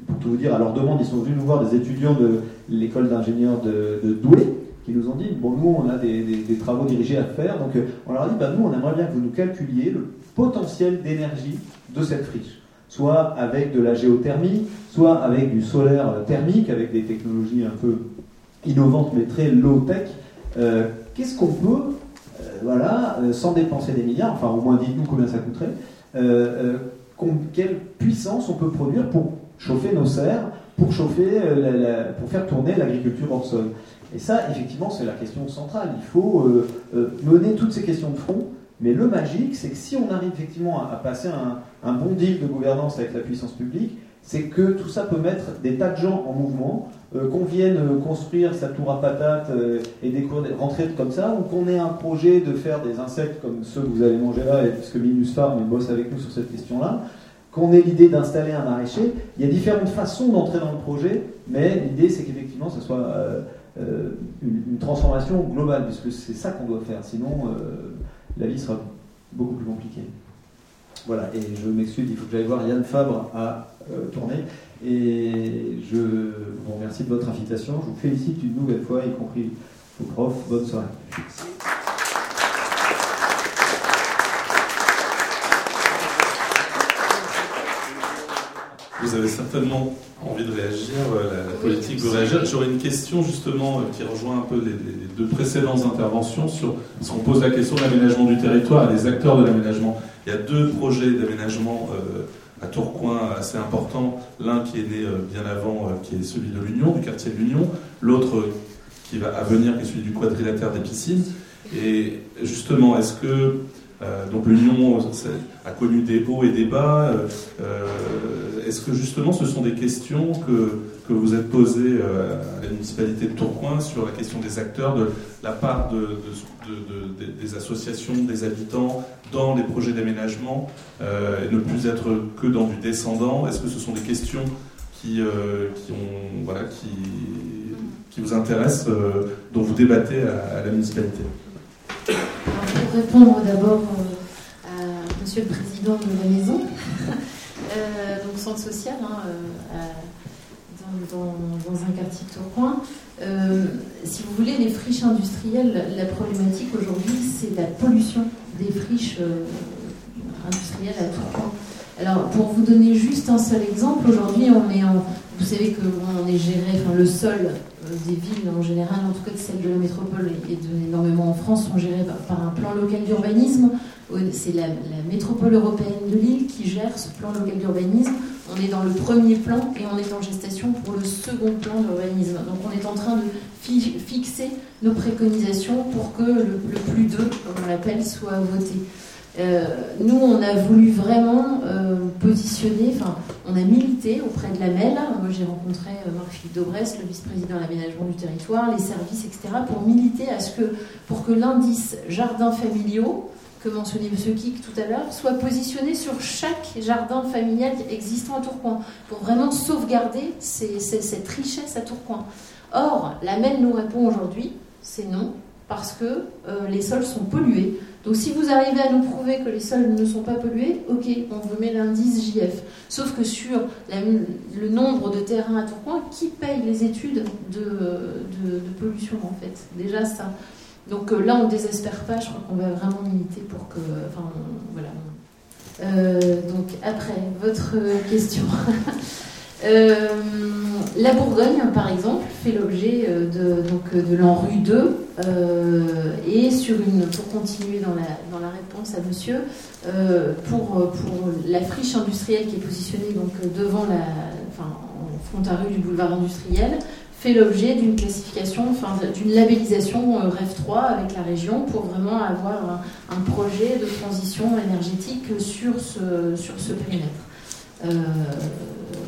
E: pour tout vous dire, à leur demande, ils sont venus nous voir des étudiants de l'école d'ingénieurs de, Douai, qui nous ont dit, bon nous on a des, travaux dirigés à faire, donc euh, on leur a dit, bah, nous on aimerait bien que vous nous calculiez le potentiel d'énergie de cette friche soit avec de la géothermie, soit avec du solaire thermique, avec des technologies un peu innovantes mais très low-tech. Euh, qu'est-ce qu'on peut, euh, voilà, sans dépenser des milliards, enfin au moins dites-nous combien ça coûterait, quelle puissance on peut produire pour chauffer nos serres, pour chauffer, pour faire tourner l'agriculture hors sol. Et ça, effectivement, c'est la question centrale. Il faut mener toutes ces questions de front mais le magique, c'est que si on arrive effectivement à, passer un, bon deal de gouvernance avec la puissance publique, c'est que tout ça peut mettre des tas de gens en mouvement, euh, qu'on vienne euh, construire sa tour à patates euh, et rentrer comme ça, ou qu'on ait un projet de faire des insectes comme ceux que vous allez manger là, et puisque Minus Farm bosse avec nous sur cette question-là, qu'on ait l'idée d'installer un maraîcher. Il y a différentes façons d'entrer dans le projet, mais l'idée c'est qu'effectivement ce soit une, une, transformation globale, puisque c'est ça qu'on doit faire. Sinon, la vie sera beaucoup plus compliquée. Voilà, et je m'excuse, il faut que j'aille voir Yann Fabre à euh, tourner. Et je vous remercie de votre invitation. Je vous félicite une nouvelle fois, y compris vos profs. Bonne soirée.
P: Vous avez certainement envie de réagir, euh, la, politique veut réagir. J'aurais une question justement euh, qui rejoint un peu les, deux précédentes interventions sur ce qu'on pose la question de l'aménagement du territoire et des acteurs de l'aménagement. Il y a deux projets d'aménagement à Tourcoing assez importants. L'un qui est né bien avant, qui est celui de l'Union, du quartier de l'Union. L'autre qui va à venir, qui est celui du quadrilatère des piscines. Et justement, est-ce que euh, donc l'Union a connu des hauts et des bas. Euh, euh, est-ce que justement ce sont des questions que, que vous êtes posées à la municipalité de Tourcoing sur la question des acteurs, de la part de, des associations, des habitants dans les projets d'aménagement, et ne plus être que dans du descendant? Est-ce que ce sont des questions qui, qui, ont, voilà, qui, qui vous intéressent, dont vous débattez à la municipalité?
L: Pour répondre d'abord euh, à Monsieur le Président de la Maison, euh, donc centre social, hein, euh, dans, un quartier de Tourcoing. si vous voulez, les friches industrielles, la problématique aujourd'hui, c'est la pollution des friches industrielles à Tourcoing. Alors, pour vous donner juste un seul exemple, aujourd'hui, on est en. Vous savez qu'on est géré, enfin, le sol euh, des villes en général, en tout cas celles de la métropole et de, énormément en France, sont gérées par, un plan local d'urbanisme. C'est la, métropole européenne de Lille qui gère ce plan local d'urbanisme. On est dans le premier plan et on est en gestation pour le second plan d'urbanisme. Donc on est en train de fixer nos préconisations pour que le, le plus d'eux, comme on l'appelle, soit voté. Euh, nous, on a voulu vraiment euh, positionner, enfin, on a milité auprès de la MEL. Moi, j'ai rencontré euh, Marc-Philippe Daubresse, le vice-président de l'aménagement du territoire, les services, etc., pour militer à ce que, pour que l'indice jardins familiaux, que mentionnait M. Kik tout à l'heure, soit positionné sur chaque jardin familial existant à Tourcoing, pour vraiment sauvegarder cette richesse à Tourcoing. Or, la MEL nous répond aujourd'hui, c'est non, parce que les sols sont pollués donc si vous arrivez à nous prouver que les sols ne sont pas pollués, ok, on vous met l'indice JF. Sauf que sur le nombre de terrains à Tourcoing, qui paye les études de, pollution en fait? Déjà ça. Donc euh, là, on ne désespère pas, je crois qu'on va vraiment militer pour que... Enfin, voilà. Euh, donc après, votre question. Euh, la Bourgogne, par exemple, fait l'objet euh, de, donc, de l'ANRU 2 euh, et sur une, pour continuer dans la, dans la réponse à monsieur, pour, la friche industrielle qui est positionnée donc, devant la, enfin, en frontarue du boulevard industriel, fait l'objet d'une classification, enfin, d'une labellisation REF 3 avec la région pour vraiment avoir un, projet de transition énergétique sur ce périmètre. Euh,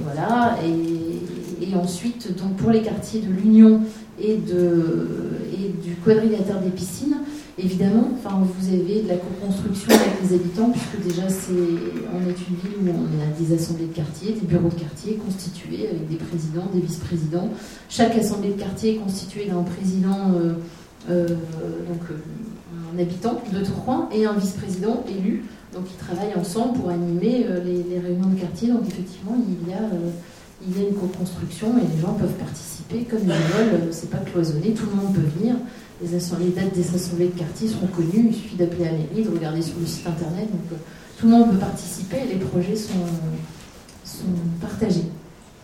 L: voilà, et, ensuite, donc pour les quartiers de l'Union et, et du quadrilatère des piscines, évidemment, enfin, vous avez de la co-construction avec les habitants, puisque déjà, c'est, on est une ville où on a des assemblées de quartier, des bureaux de quartier constitués avec des présidents, des vice-présidents. Chaque assemblée de quartier est constituée d'un président, euh, euh, donc un habitant de Tourcoing, et un vice-président élu donc ils travaillent ensemble pour animer euh, les, réunions de quartier. Donc effectivement, il y a, euh, il y a une co-construction et les gens peuvent participer comme ils veulent. Euh, c'est pas cloisonné, tout le monde peut venir. Les, dates des assemblées de quartier sont connues. Il suffit d'appeler la mairie, de regarder sur le site internet. Donc tout le monde peut participer. Et les projets sont, sont partagés.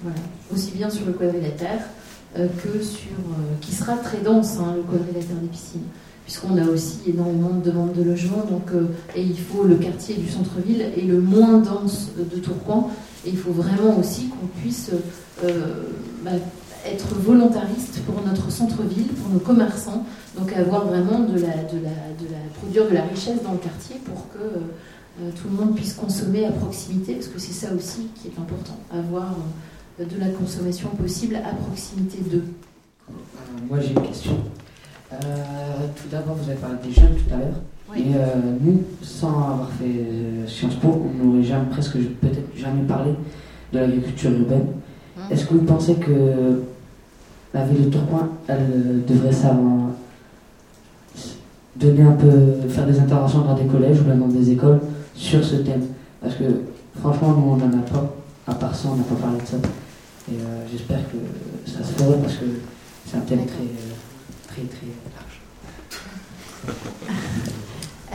L: Voilà. Aussi bien sur le quadrilatère que sur qui sera très dense, hein, le quadrilatère des piscines puisqu'on a aussi énormément de demandes de logement, donc, euh, et il faut le quartier du centre-ville est le moins dense de Tourcoing, et il faut vraiment aussi qu'on puisse euh, bah, être volontariste pour notre centre-ville, pour nos commerçants, donc avoir vraiment de la, de, la, de la, produire de la richesse dans le quartier pour que euh, tout le monde puisse consommer à proximité, parce que c'est ça aussi qui est important, avoir de la consommation possible à proximité d'eux.
B: Moi j'ai une question. Euh, tout d'abord, vous avez parlé des jeunes tout à l'heure. Et euh, nous, sans avoir fait euh, Sciences Po, on n'aurait jamais, presque peut-être jamais parlé de l'agriculture urbaine. Hein Est-ce que vous pensez que la ville de Tourcoing, elle devrait savoir donner un peu, faire des interventions dans des collèges ou dans des écoles sur ce thème? Parce que franchement, nous, on n'en a pas. À part ça, on n'a pas parlé de ça. Et j'espère que ça se ferait parce que c'est un thème très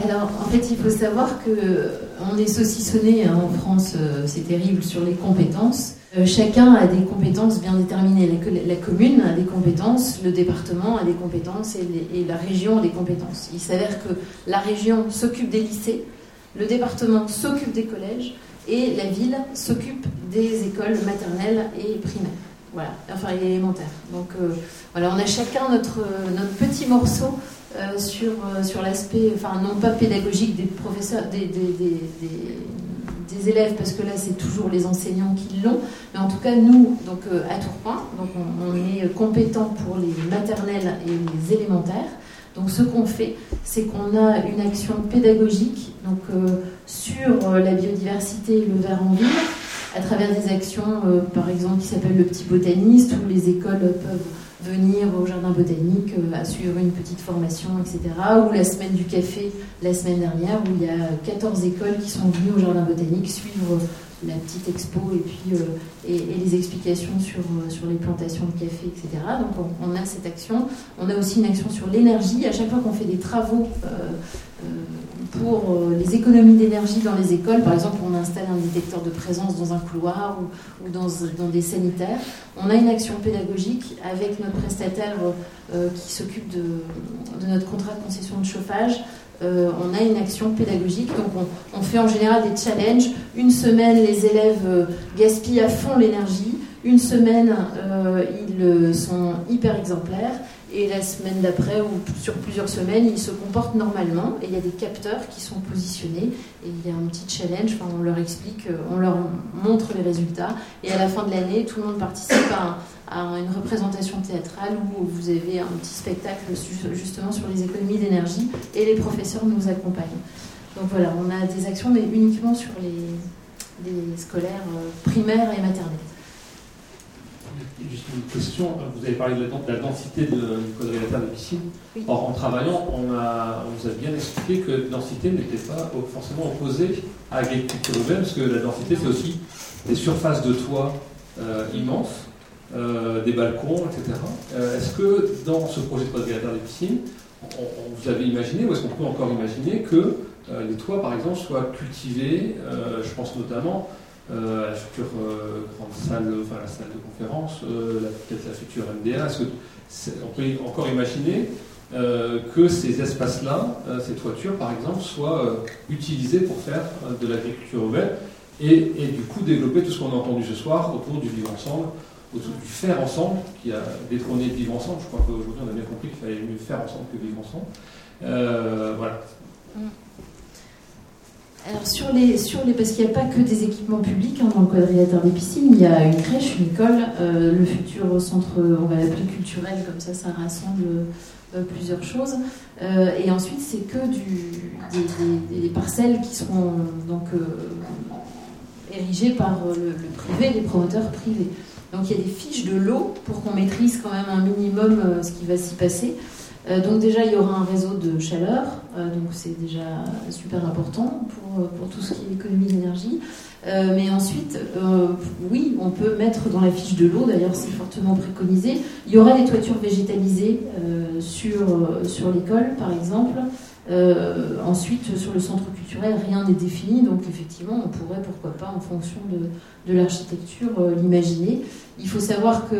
L: Alors, en fait, il faut savoir que on est saucissonné hein, en France, euh, c'est terrible, sur les compétences. Euh, chacun a des compétences bien déterminées. La, commune a des compétences, le département a des compétences et, la région a des compétences. Il s'avère que la région s'occupe des lycées, le département s'occupe des collèges et la ville s'occupe des écoles maternelles et primaires. Voilà, enfin élémentaires. Donc voilà, on a chacun notre, notre petit morceau sur, sur l'aspect, enfin non pas pédagogique des professeurs, des, des, des élèves, parce que là c'est toujours les enseignants qui l'ont, mais en tout cas nous, donc à Tourcoing, donc on, est compétent pour les maternelles et les élémentaires. Donc ce qu'on fait, c'est qu'on a une action pédagogique donc, euh, sur euh, la biodiversité et le verre en ville, à travers des actions, euh, par exemple, qui s'appellent le petit botaniste, où les écoles peuvent venir au jardin botanique à suivre une petite formation, etc. Ou la semaine du café, la semaine dernière, où il y a 14 écoles qui sont venues au jardin botanique suivre la petite expo et puis euh, et, les explications sur, euh, sur les plantations de café, etc. Donc on, a cette action. On a aussi une action sur l'énergie. À chaque fois qu'on fait des travaux euh, pour les économies d'énergie dans les écoles, par exemple on installe un détecteur de présence dans un couloir ou, dans, des sanitaires, on a une action pédagogique avec notre prestataire qui s'occupe de, notre contrat de concession de chauffage euh, on a une action pédagogique. Donc on, fait en général des challenges. Une semaine, les élèves euh, gaspillent à fond l'énergie. Une semaine, euh, ils sont hyper exemplaires. Et la semaine d'après, ou sur plusieurs semaines, ils se comportent normalement. Et il y a des capteurs qui sont positionnés. Et il y a un petit challenge. On leur explique, on leur montre les résultats. Et à la fin de l'année, tout le monde participe à un, à une représentation théâtrale où vous avez un petit spectacle justement sur les économies d'énergie et les professeurs nous accompagnent. Donc voilà, on a des actions mais uniquement sur les, scolaires euh, primaires et maternels.
A: Juste une question, vous avez parlé de la, densité de, du quadrilatère de piscine. Or, en travaillant, on, a, on vous a bien expliqué que densité n'était pas forcément opposée à l'agriculture urbaine, parce que la densité, c'est aussi des surfaces de toit euh, immenses euh, des balcons, etc. Euh, est-ce que dans ce projet de quadrilatère des piscines, on, vous avez imaginé, ou est-ce qu'on peut encore imaginer que euh, les toits, par exemple, soient cultivés Je pense notamment à la future grande salle, enfin la salle de conférence, peut-être la future MDA. Qu'on peut encore imaginer que ces espaces-là, ces toitures par exemple, soient utilisés pour faire de l'agriculture urbaine et, du coup développer tout ce qu'on a entendu ce soir autour du vivre ensemble, autour du faire ensemble, qui a détrôné vivre ensemble. Je crois qu'aujourd'hui, on a bien compris qu'il fallait mieux faire ensemble que vivre ensemble. Euh, voilà. Mm.
L: Alors sur les, sur les parce qu'il n'y a pas que des équipements publics hein, dans le quadrilatère des piscines, il y a une crèche, une école, euh, le futur centre, on va l'appeler culturel, comme ça ça rassemble euh, plusieurs choses. et ensuite c'est que des, parcelles qui seront donc érigées par le, le, privé, les promoteurs privés. Donc il y a des fiches de l'eau pour qu'on maîtrise quand même un minimum euh, ce qui va s'y passer. Euh, donc déjà, il y aura un réseau de chaleur, euh, donc c'est déjà super important pour, pour, tout ce qui est économie d'énergie. mais ensuite, oui, on peut mettre dans la fiche de l'eau, d'ailleurs c'est fortement préconisé, il y aura des toitures végétalisées sur, sur l'école, par exemple. ensuite, sur le centre culturel, rien n'est défini, donc effectivement, on pourrait, pourquoi pas, en fonction de, de l'architecture, l'imaginer. Il faut savoir que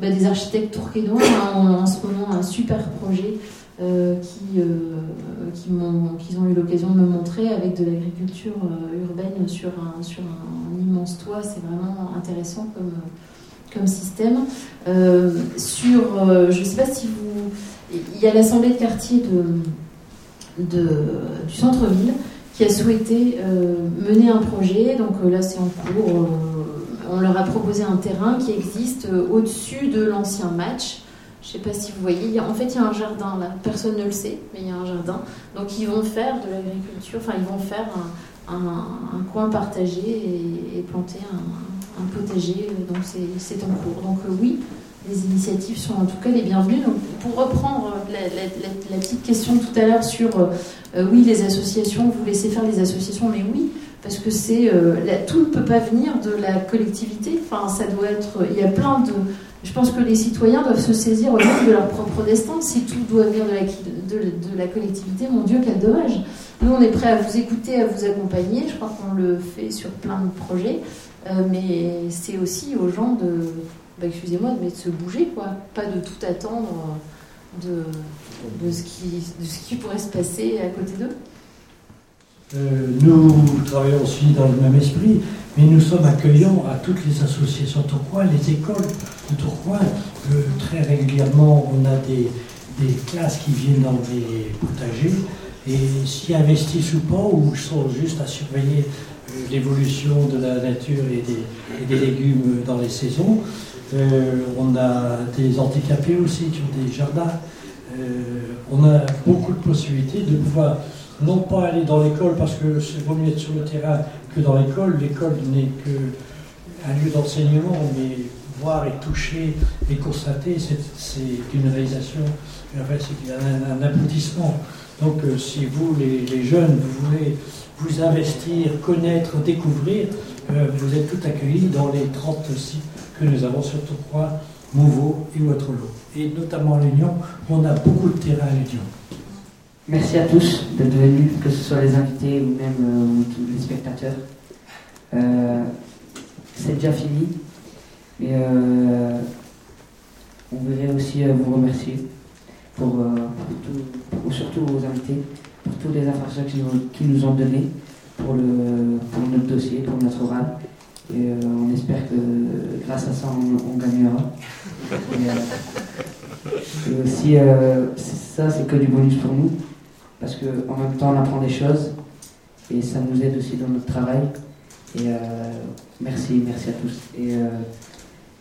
L: bah, des architectes tourquenois ont en ce moment un super projet euh, qui, euh, qu'ils ont eu l'occasion de me montrer avec de l'agriculture euh, urbaine sur un, sur un, immense toit. C'est vraiment intéressant comme, comme système. sur, je ne sais pas si vous... Il y a l'assemblée de quartier de, de du centre-ville qui a souhaité mener un projet. Donc là, c'est en cours on leur a proposé un terrain qui existe euh, au-dessus de l'ancien match. Je ne sais pas si vous voyez. En fait, il y a un jardin là. Personne ne le sait, mais il y a un jardin. Donc, ils vont faire de l'agriculture. Enfin, ils vont faire un, coin partagé et, planter un, potager. Donc, c'est en cours. Donc, euh, oui, les initiatives sont en tout cas les bienvenues. Pour reprendre la, petite question tout à l'heure sur euh, oui, les associations, vous laissez faire les associations, mais oui, parce que c'est euh, tout ne peut pas venir de la collectivité. Enfin, ça doit être. Il y a plein de. Je pense que les citoyens doivent se saisir au de leur propre destin. Si tout doit venir de la, la collectivité, mon Dieu, quel dommage. Nous, on est prêt à vous écouter, à vous accompagner. Je crois qu'on le fait sur plein de projets. Euh, mais c'est aussi aux gens de, bah, excusez-moi, de se bouger, quoi. Pas de tout attendre de, de, ce qui, de ce qui pourrait se passer à côté d'eux.
G: Nous travaillons aussi dans le même esprit, mais nous sommes accueillants à toutes les associations Tourcoing, les écoles de Tourcoing. très régulièrement, on a des, des classes qui viennent dans des potagers et s'y investissent ou pas, ou sont juste à surveiller euh, l'évolution de la nature et des, des, légumes dans les saisons. Euh, on a des handicapés aussi qui ont des jardins. Euh, on a beaucoup de possibilités de pouvoir non pas aller dans l'école parce que c'est vaut mieux être sur le terrain que dans l'école. L'école n'est qu'un lieu d'enseignement, mais voir et toucher et constater, c'est une réalisation, c'est un, un, aboutissement. Donc euh, si vous, les, jeunes, vous voulez vous investir, connaître, découvrir, euh, vous êtes tout accueillis dans les 30 sites que nous avons sur Tourcoing, Mouveau et Waterloo. Et notamment à l'Union, on a beaucoup de terrain à l'Union.
B: Merci à tous d'être venus, que ce soit les invités ou même euh, les spectateurs. c'est déjà fini, mais on voudrait aussi vous remercier pour, euh, surtout aux invités, pour toutes les informations qu'ils nous, ont données pour, le, pour notre dossier, pour notre oral. Et euh, on espère que grâce à ça, on, gagnera. Et, euh, aussi, ça, c'est que du bonus pour nous, parce qu'en même temps, on apprend des choses et ça nous aide aussi dans notre travail. Et merci, merci à tous. Et,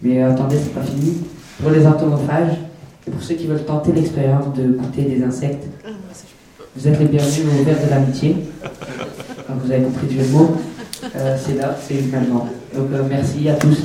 B: mais attendez, c'est pas fini. Pour les entomophages, et pour ceux qui veulent tenter l'expérience de goûter des insectes, vous êtes les bienvenus au verre de l'amitié. vous avez compris du jeu de mots. Euh, c'est là, c'est maintenant. Donc euh, merci à tous.